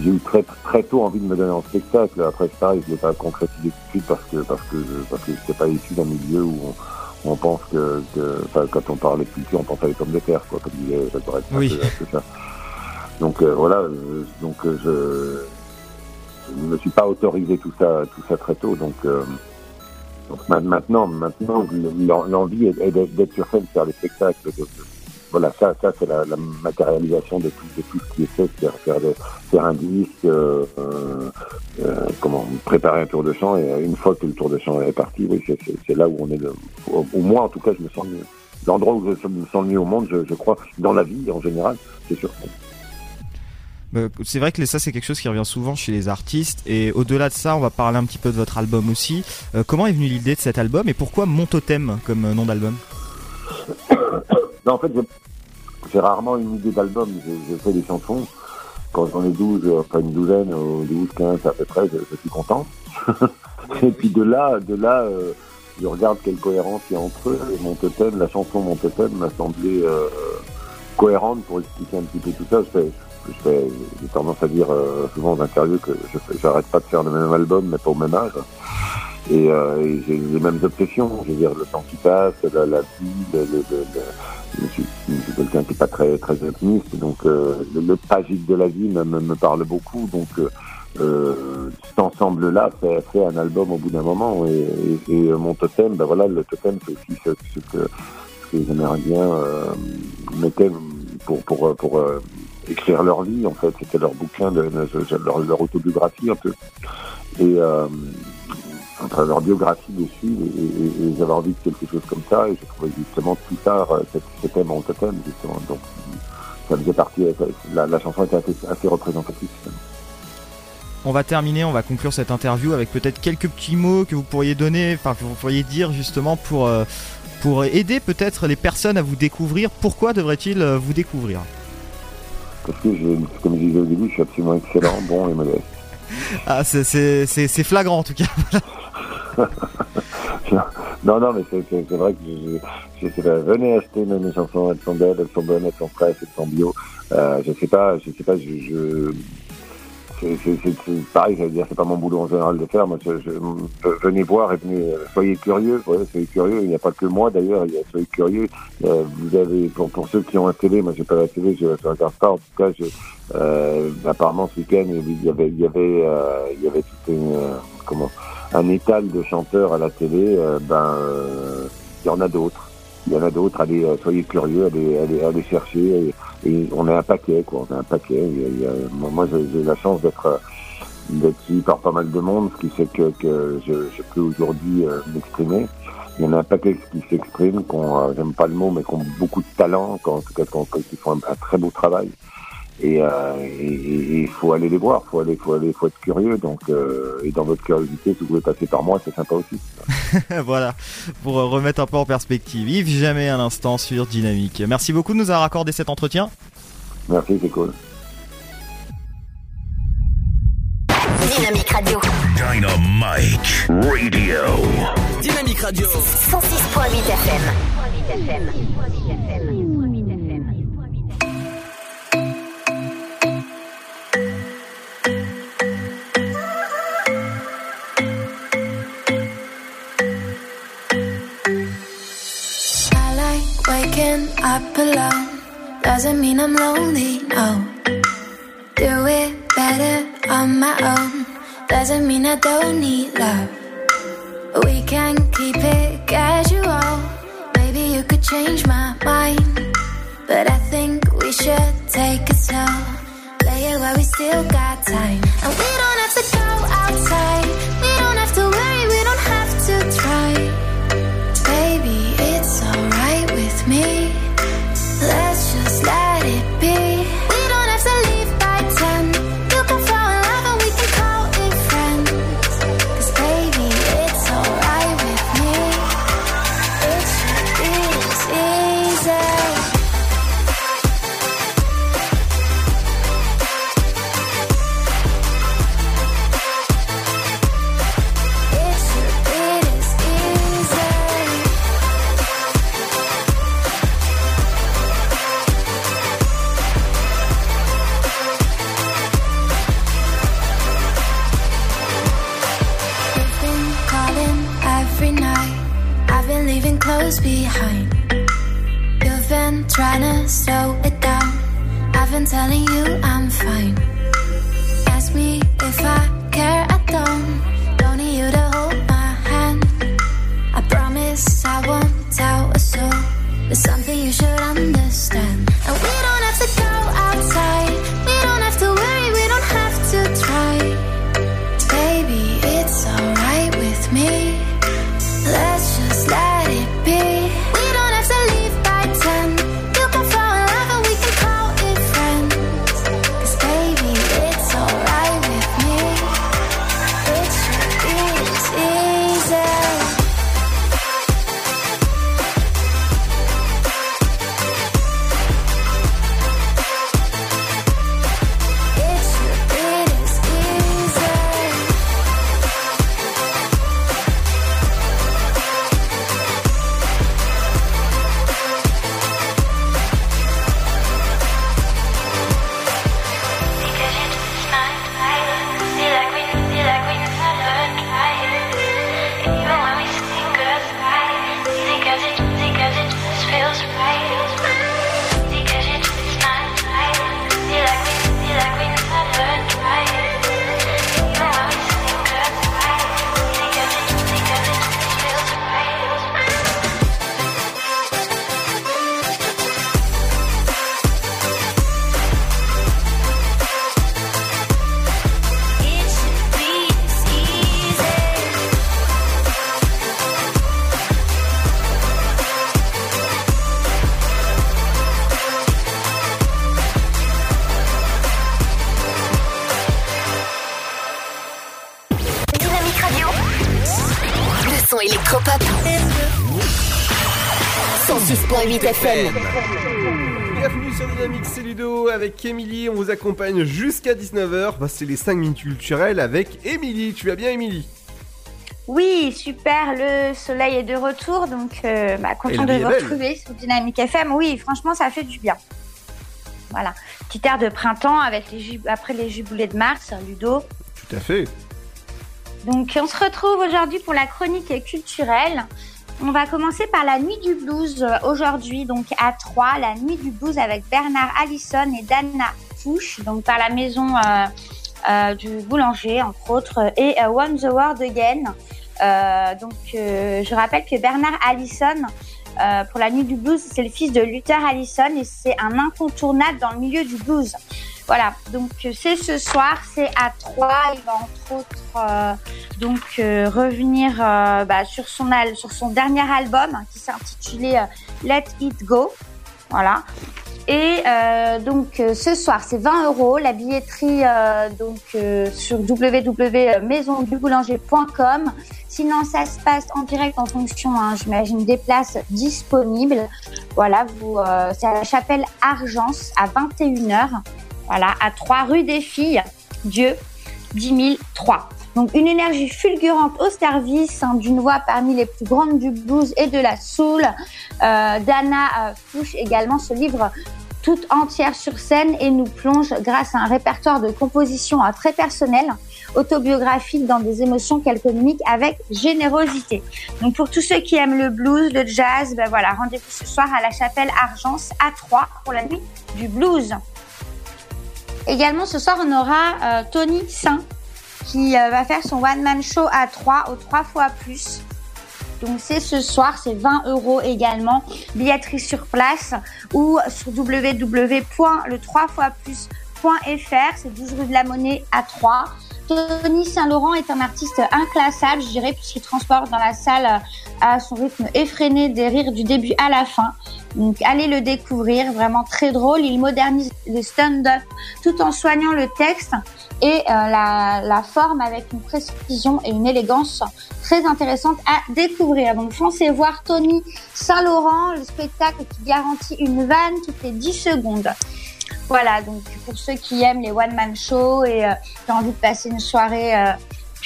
J'ai eu très, très tôt envie de me donner en spectacle. Après, c'est pareil, je l'ai pas concrétisé tout de suite parce que, parce que, je, parce que j'étais pas issu d'un milieu où on, pense que, quand on parle de culture, on pense à les pommes de terre, quoi, comme disait Jacques Oui. ça. Donc, euh, voilà, euh, donc, euh, je, je ne me suis pas autorisé tout ça, tout ça très tôt, donc, donc ma- maintenant, maintenant, l'en- l'envie est, d'être sur scène, de faire des spectacles, de- de- voilà, ça, ça c'est la, matérialisation de tout, de tout ce qui est fait, c'est-à-dire faire, des- faire un disque, euh, euh, euh, comment préparer un tour de chant et une fois que le tour de chant est parti, oui, c'est- là où on est le, au, moins en tout cas je me sens mieux. L'endroit où je me sens le mieux au monde, je, crois, dans la vie en général, c'est. Euh, C'est vrai que ça c'est quelque chose qui revient souvent chez les artistes et au-delà de ça on va parler un petit peu de votre album aussi. Euh, comment est venue l'idée de cet album et pourquoi Mon Totem comme euh, nom d'album? Non, en fait, j'ai- rarement une idée d'album. Je, fais des chansons. Quand j'en ai 12, euh, enfin une douzaine, ou 12, 15 à peu près, je, suis content. et puis de là, de là, euh, je regarde quelle cohérence il y a entre eux. La chanson Mon totem m'a semblé euh, cohérente pour expliquer un petit peu tout ça. J'ai tendance à dire euh, souvent en interview que j'arrête pas de faire le même album, mais pas au même âge. Et, euh, et j'ai les mêmes obsessions, je veux dire le temps qui passe, la, vie, je suis, quelqu'un qui est pas très très optimiste, donc euh, le, le tragique de la vie me, me, parle beaucoup, donc cet ensemble-là fait, fait un album au bout d'un moment. Et, mon totem, ben voilà, le totem c'est aussi ce, ce que, les Amérindiens mettaient pour pour pour écrire leur vie en fait, c'était leur bouquin leur, autobiographie un peu. Et euh, leur biographie dessus et, et- et envie de quelque chose comme ça et j'ai trouvé justement plus tard euh, cet- c'était mon totem justement donc ça faisait partie la, la chanson était assez, représentative On va terminer, on va conclure cette interview avec peut-être quelques petits mots que vous pourriez donner, enfin que vous pourriez dire justement pour, euh, pour aider peut-être les personnes à vous découvrir. Pourquoi devraient-ils euh, vous découvrir? Parce que je, comme je disais au début je suis absolument excellent bon et modeste Ah, c'est- flagrant en tout cas. non non mais c'est vrai que je, je, pas, venez acheter mes, mes chansons elles sont belles elles sont bonnes elles sont fraîches elles sont bio euh, je sais pas je sais pas je, je c'est pareil, j'allais dire, c'est pas mon boulot en général de faire. Moi, je, je- venez voir et venez, euh, soyez curieux. Soyez curieux. Il n'y a pas que moi d'ailleurs. Soyez curieux. Euh, vous avez, pour, pour ceux qui ont un télé, moi j'ai pas la télé, je, je regarde pas. En tout cas, je, euh, apparemment ce week-end, il y avait, il y avait, euh, il y avait toute une, euh, comment, un étal de chanteurs à la télé. euh, ben, il y en a d'autres. Il y en a d'autres. Allez, soyez curieux, allez, allez, allez chercher. Et, et on est un paquet, quoi. On est un paquet. A- a- moi, j'ai la chance d'être d'être par pas mal de monde, ce qui fait que, que je, peux aujourd'hui euh, m'exprimer. Il y en a un paquet qui s'expriment, qui ont, euh, j'aime pas le mot, mais qui ont beaucoup de talent, qui, en tout cas, qui, ont- qui font un très beau travail. Et euh, il faut aller les voir, faut aller, faut aller, faut être curieux. Donc, euh, et dans votre curiosité, si vous pouvez passer par moi, c'est sympa aussi. voilà, pour euh, remettre un peu en perspective. Yves, jamais un instant sur Dynamique. Merci beaucoup de nous avoir accordé cet entretien. Merci, c'est cool. Dynamique Radio. Dynamite Radio. Dynamique Radio. 106.8 FM. I like waking up alone. Doesn't mean I'm lonely, no. Do it better on my own. Doesn't mean I don't need love. We can keep it casual. Maybe you could change my mind. But I think we should take it slow. Play it while we still got time. FM. Bienvenue sur Dynamique, c'est Ludo avec Émilie. On vous accompagne jusqu'à 19h. Bah, c'est les 5 minutes culturelles avec Émilie. Tu vas bien, Émilie? Oui, super, le soleil est de retour, donc euh, bah, content de vous retrouver sur Dynamique FM. Oui, franchement, ça fait du bien. Voilà, petit air de printemps avec les après les jubilés de mars, Ludo. Tout à fait. Donc, on se retrouve aujourd'hui pour la chronique culturelle. On va commencer par la nuit du blues euh, aujourd'hui, donc à 3, la nuit du blues avec Bernard Allison et Dana Fouche, donc par la maison euh, euh, du boulanger, entre autres, et euh, One the World Again. Euh, donc, euh, je rappelle que Bernard Allison, pour la nuit du blues, c'est le fils de Luther Allison et c'est un incontournable dans le milieu du blues. Voilà, donc euh, c'est ce soir, c'est à 3. Il va entre autres euh, donc euh, revenir bah, sur son dernier album hein, qui s'est intitulé Let It Go. Voilà. Et donc ce soir c'est 20 euros la billetterie donc sur www.maisonduboulanger.com. Sinon ça se passe en direct en fonction, hein, j'imagine des places disponibles. Voilà, c'est à la chapelle Argence à 21h. Voilà, à 3 rue des Filles, Dieu 10 003. Donc une énergie fulgurante au service hein, d'une voix parmi les plus grandes du blues et de la soul. Euh, Dana euh, également se livre toute entière sur scène et nous plonge grâce à un répertoire de compositions euh, très personnel, autobiographique dans des émotions qu'elle communique avec générosité. Donc pour tous ceux qui aiment le blues, le jazz, ben voilà, rendez-vous ce soir à la chapelle Argence à 3 pour la nuit du blues. Également, ce soir, on aura euh, Tony Saint qui euh, va faire son one-man show à 3 au 3 fois plus. Donc c'est ce soir, c'est 20 euros également, billetterie sur place ou sur www.le3fois+.fr, c'est 12 rue de la Monnaie à 3. Tony Saint-Laurent est un artiste inclassable, je dirais, puisqu'il transporte dans la salle euh, à son rythme effréné des rires du début à la fin. Donc allez le découvrir, vraiment très drôle. Il modernise le stand-up tout en soignant le texte et euh, la, forme avec une précision et une élégance très intéressante à découvrir. Donc foncez voir Tony Saint-Laurent, le spectacle qui garantit une vanne toutes les 10 secondes. Voilà, donc pour ceux qui aiment les one-man shows et euh, qui ont envie de passer une soirée euh,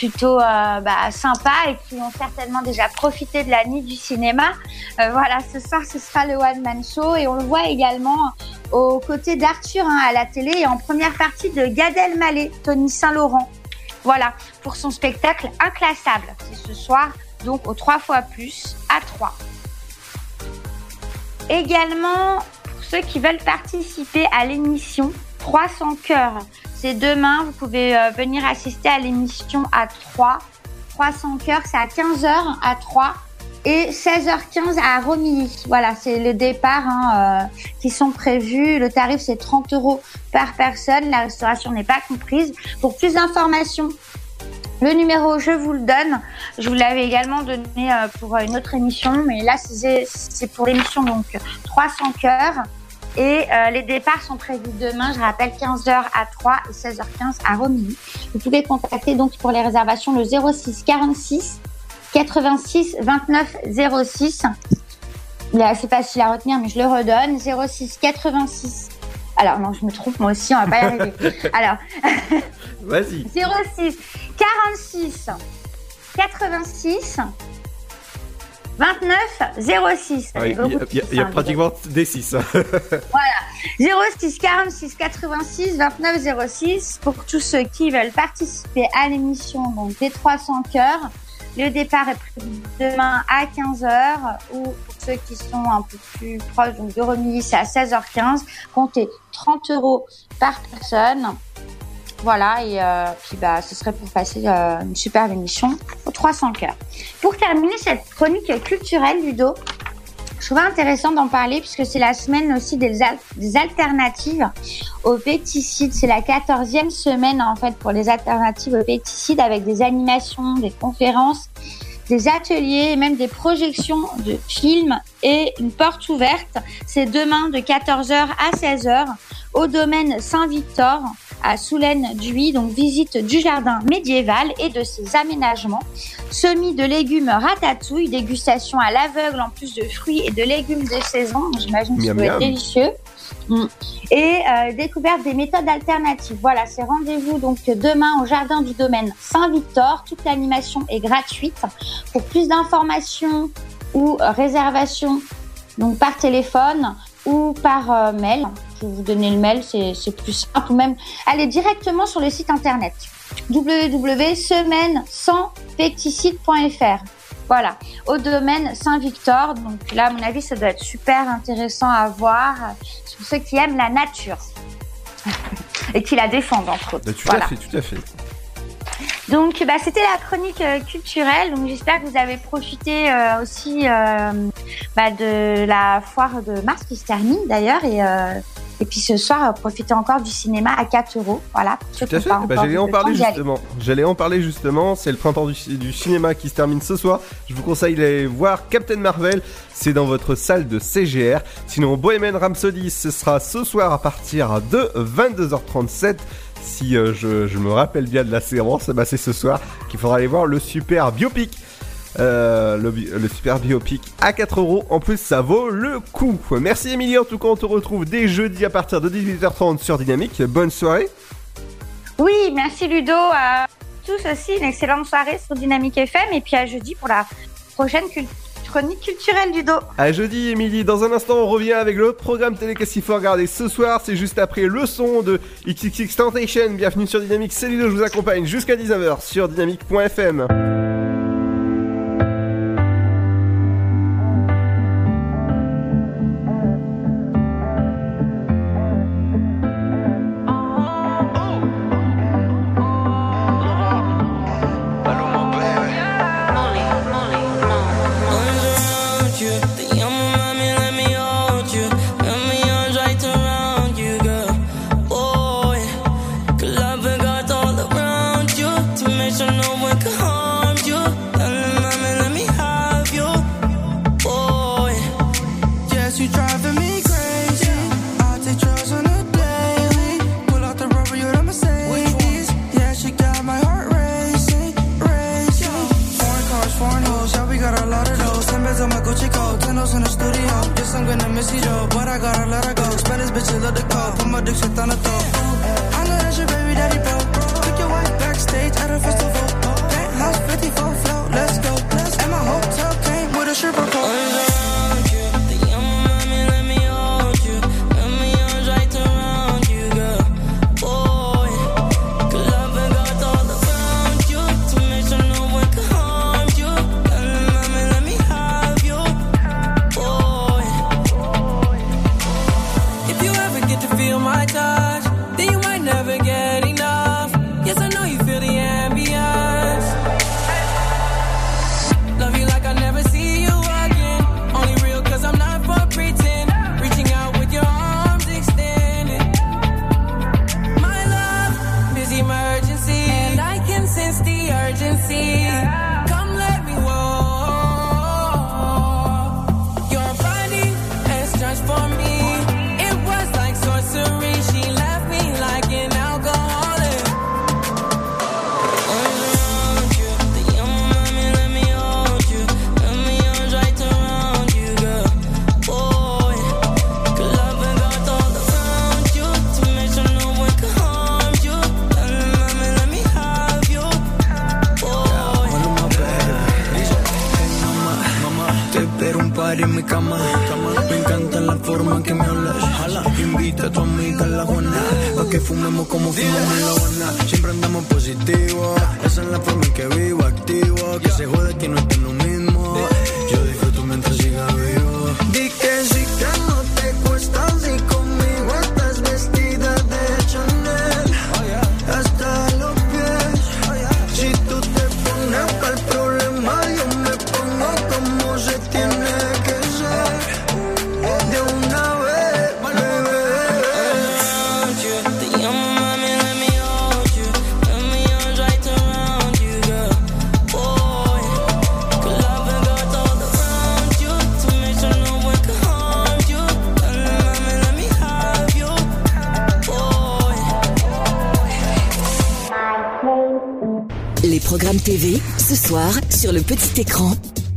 plutôt euh, bah, sympa et qui ont certainement déjà profité de la nuit du cinéma, euh, voilà, ce soir ce sera le one-man show et on le voit également aux côtés d'Arthur hein, à la télé et en première partie de Gad Elmaleh, Tony Saint-Laurent. Voilà, pour son spectacle inclassable. C'est ce soir, donc au 3 fois plus, à 3. Également, pour ceux qui veulent participer à l'émission 300 cœurs, c'est demain, vous pouvez euh, venir assister à l'émission à 3. 300 cœurs, c'est à 15h à 3 et 16h15 à Romilly. Voilà, c'est le départ hein, euh, qui sont prévus. Le tarif, c'est 30 euros par personne. La restauration n'est pas comprise. Pour plus d'informations, Le numéro, je vous le donne. Je vous l'avais également donné euh, pour une autre émission, mais là, c'est pour l'émission donc 300 cœurs. Et euh, les départs sont prévus demain, je rappelle, 15h à 3 et 16h15 à Romilly. Vous pouvez contacter donc pour les réservations le 06 46 86 29 06. Il est assez facile à retenir, mais je le redonne. 06 86. Alors non, je me trompe moi aussi, on va pas y arriver. Alors, Vas-y. 06 46 86 29 06. Ah, Il y a, y y pratiquement des 6. Voilà. 06 46 86 29 06 pour tous ceux qui veulent participer à l'émission donc des 300 cœurs. Le départ est prévu demain à 15h ou pour ceux qui sont un peu plus proches donc de Romilly, c'est à 16h15. Comptez 30 euros par personne. Voilà, et euh, puis bah, ce serait pour passer euh, une superbe émission aux 300 cœurs. Pour terminer cette chronique culturelle, Ludo, je trouvais intéressant d'en parler puisque c'est la semaine aussi des, al- des alternatives aux pesticides. C'est la 14e semaine en fait pour les alternatives aux pesticides avec des animations, des conférences, des ateliers et même des projections de films et une porte ouverte. C'est demain de 14h à 16h au domaine Saint-Victor à Soulaine-Duy, donc visite du jardin médiéval et de ses aménagements, semis de légumes ratatouille, dégustation à l'aveugle en plus de fruits et de légumes de saison, j'imagine que ça doit être délicieux. Mm. Et euh, découverte des méthodes alternatives. Voilà, c'est rendez-vous donc demain au jardin du domaine Saint-Victor. Toute l'animation est gratuite. Pour plus d'informations ou euh, réservations, donc par téléphone ou par euh, mail, je vais vous donner le mail, c'est plus simple. Ou même allez directement sur le site internet www.semaine-sans-pesticides.fr. Voilà, au domaine Saint-Victor. Donc là, à mon avis, ça doit être super intéressant à voir pour ceux qui aiment la nature et qui la défendent, entre autres. Bah, tout voilà. à fait, tout à fait. Donc, bah, c'était la chronique euh, culturelle. Donc, j'espère que vous avez profité euh, aussi euh, bah, de la foire de mars qui se termine d'ailleurs. Et, et puis ce soir, profitez encore du cinéma à 4 euros. Voilà. Tout à fait. Bah, encore J'allais en le parler justement. J'allais en parler justement. C'est le printemps du, du cinéma qui se termine ce soir. Je vous conseille d'aller voir Captain Marvel. C'est dans votre salle de CGR. Sinon, Bohemian Rhapsody, ce sera ce soir à partir de 22h37. Si euh, je, me rappelle bien de la séance, bah, c'est ce soir qu'il faudra aller voir le super biopic. Euh, le, super biopic à 4 euros. En plus, ça vaut le coup. Merci Émilie. En tout cas, on te retrouve dès jeudi à partir de 18h30 sur Dynamique. Bonne soirée. Oui, merci Ludo. À tous aussi, une excellente soirée sur Dynamique FM. Et puis à jeudi pour la prochaine cul- chronique culturelle Ludo. À jeudi, Émilie. Dans un instant, on revient avec le programme télé qu'est-ce qu'il regarder ce soir. C'est juste après le son de XXX Tentation. Bienvenue sur Dynamique. C'est Ludo, je vous accompagne jusqu'à 19h sur dynamique.fm.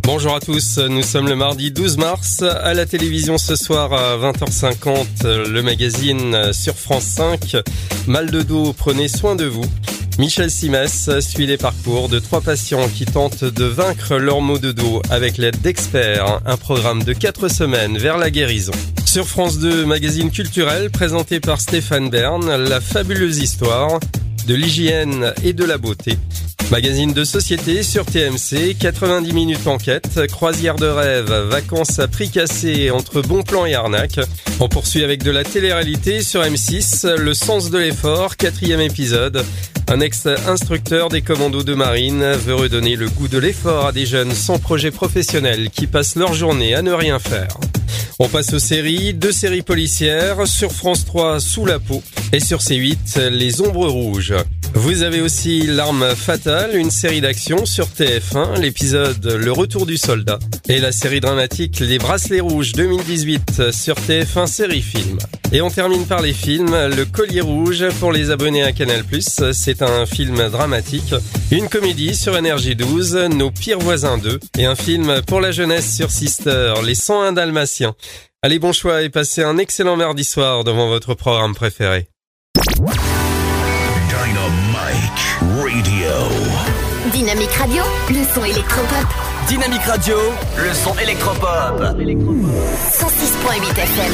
Bonjour à tous, nous sommes le mardi 12 mars. À la télévision ce soir à 20h50, le magazine sur France 5. Mal de dos, prenez soin de vous. Michel Simès suit les parcours de trois patients qui tentent de vaincre leurs maux de dos avec l'aide d'experts. Un programme de quatre semaines vers la guérison. Sur France 2, magazine culturel présenté par Stéphane Bern, la fabuleuse histoire de l'hygiène et de la beauté. Magazine de société sur TMC, 90 minutes enquête, croisière de rêve, vacances à prix cassé entre bon plan et arnaque. On poursuit avec de la télé-réalité sur M6, le sens de l'effort, quatrième épisode. Un ex-instructeur des commandos de marine veut redonner le goût de l'effort à des jeunes sans projet professionnel qui passent leur journée à ne rien faire. On passe aux séries, deux séries policières, sur France 3 Sous la peau et sur C8 Les ombres rouges. Vous avez aussi L'arme fatale, une série d'action sur TF1, l'épisode Le retour du soldat et la série dramatique Les bracelets rouges 2018 sur TF1 série film. Et on termine par les films, Le collier rouge pour les abonnés à Canal+, c'est un film dramatique, une comédie sur Énergie 12, Nos pires voisins 2 et un film pour la jeunesse sur Sister, Les 101 dalmatiens. Allez, bon choix et passez un excellent mardi soir devant votre programme préféré. Dynamique Radio, le son électropop. Dynamique Radio, le son électropop. 106.8 FM.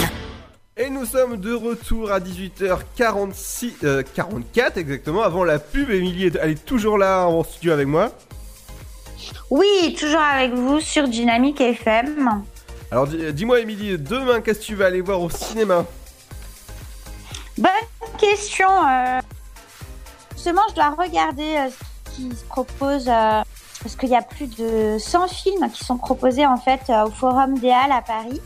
Et nous sommes de retour à 18h46, euh, 44 exactement, avant la pub. Émilie, est- elle est toujours là en studio avec moi. Oui, toujours avec vous sur Dynamique FM. Alors dis- dis-moi Émilie, demain qu'est-ce que tu vas aller voir au cinéma? Bonne question. euh, Justement, je dois regarder euh, qui se propose euh, parce qu'il y a plus de 100 films qui sont proposés en fait euh, au Forum des Halles à Paris.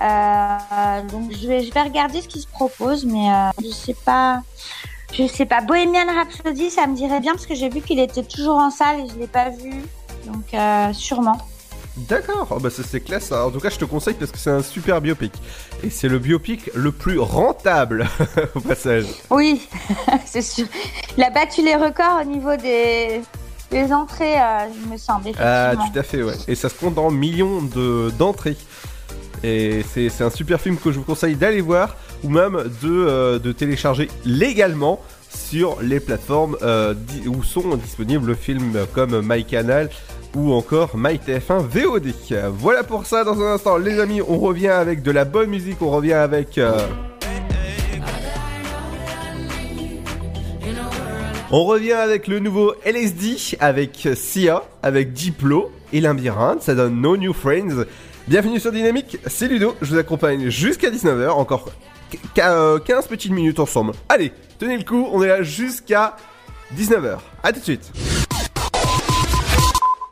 Euh, donc je vais, je vais regarder ce qui se propose, mais euh, je sais pas. Je sais pas. Bohemian Rhapsody, ça me dirait bien parce que j'ai vu qu'il était toujours en salle et je l'ai pas vu. Donc euh, sûrement. D'accord, oh bah c'est classe. ça. En tout cas, je te conseille parce que c'est un super biopic. Et c'est le biopic le plus rentable au passage. Oui, c'est sûr. Il a battu les records au niveau des, des entrées, euh, il me semble. Ah, tout à fait, ouais. Et ça se compte en millions de d'entrées. Et c'est un super film que je vous conseille d'aller voir ou même de, euh, de télécharger légalement sur les plateformes euh, où sont disponibles le film comme MyCanal ou encore MyTF1 VOD. Voilà pour ça dans un instant les amis, on revient avec de la bonne musique, on revient avec... euh, On revient avec le nouveau LSD, avec Sia, avec Diplo et Labyrinthe, ça donne No New Friends. Bienvenue sur Dynamique, c'est Ludo, je vous accompagne jusqu'à 19h, encore qu- qu- euh, 15 petites minutes ensemble. Allez, tenez le coup, on est là jusqu'à 19h. À tout de suite.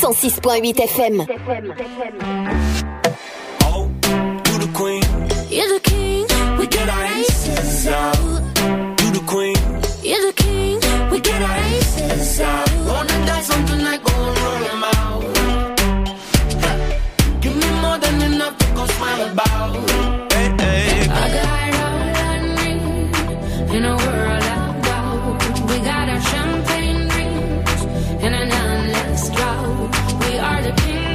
106.8 FM. You the queen. You're the king. We get our aces out. You the queen. You're the king. We get our aces out. Wanna die something like gon' roll 'em out. Give me more than enough to go smile about. Hey, hey. I got all I need in a world We are the kings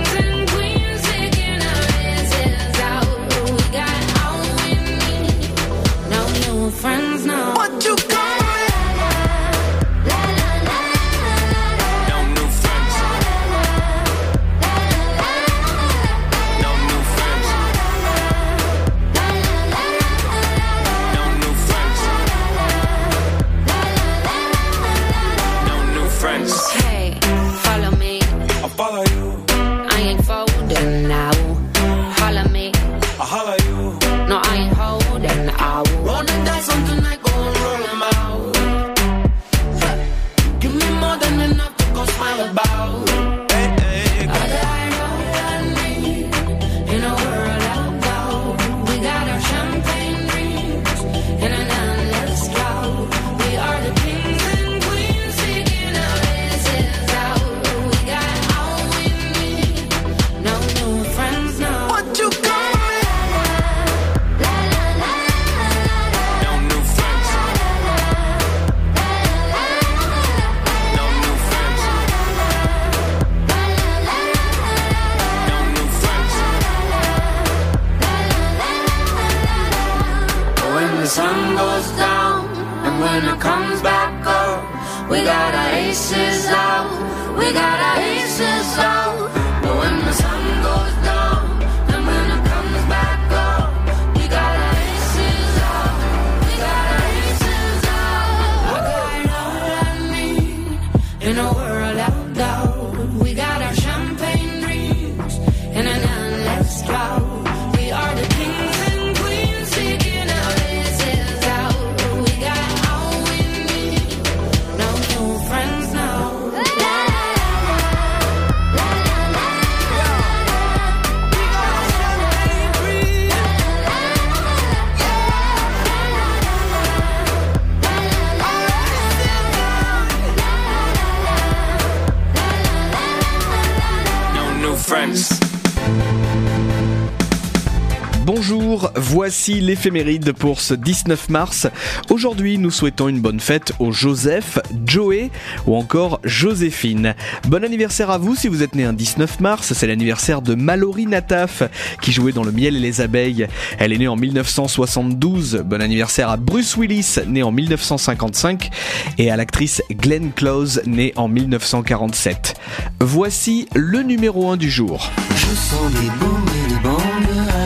l'éphéméride pour ce 19 mars. Aujourd'hui, nous souhaitons une bonne fête aux Joseph, Joey ou encore Joséphine. Bon anniversaire à vous si vous êtes né un 19 mars, c'est l'anniversaire de Mallory Nataf qui jouait dans Le miel et les abeilles. Elle est née en 1972. Bon anniversaire à Bruce Willis, né en 1955 et à l'actrice Glenn Close, née en 1947. Voici le numéro 1 du jour. Je sens des et des bangs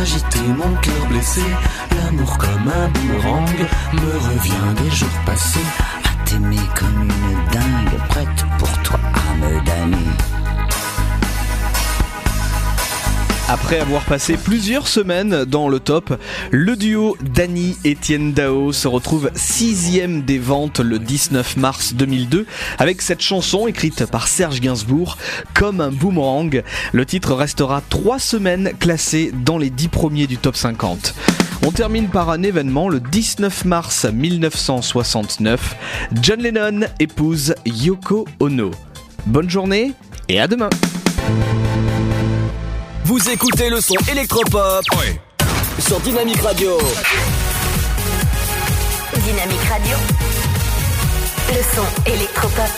agiter mon cœur blessé. Comme un boomerang me revient des jours passés. À t'aimer comme une dingue, prête pour toi à me damner. Après avoir passé plusieurs semaines dans le top, le duo Dany Etienne Dao se retrouve sixième des ventes le 19 mars 2002 avec cette chanson écrite par Serge Gainsbourg comme un boomerang. Le titre restera trois semaines classé dans les dix premiers du top 50. On termine par un événement le 19 mars 1969. John Lennon épouse Yoko Ono. Bonne journée et à demain. Vous écoutez le son électropop sur Dynamique Radio. Dynamique Radio. Le son électropop.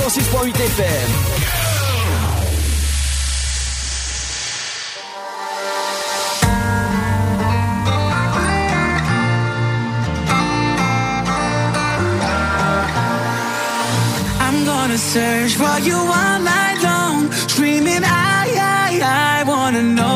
106.8 FM. search for you all night long, screaming I, I, I wanna know.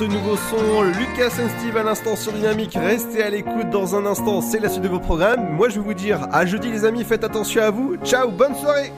ce nouveau son. Lucas and Steve à l'instant sur Dynamique. Restez à l'écoute dans un instant, c'est la suite de vos programmes. Moi je vais vous dire à jeudi les amis, faites attention à vous. Ciao, bonne soirée.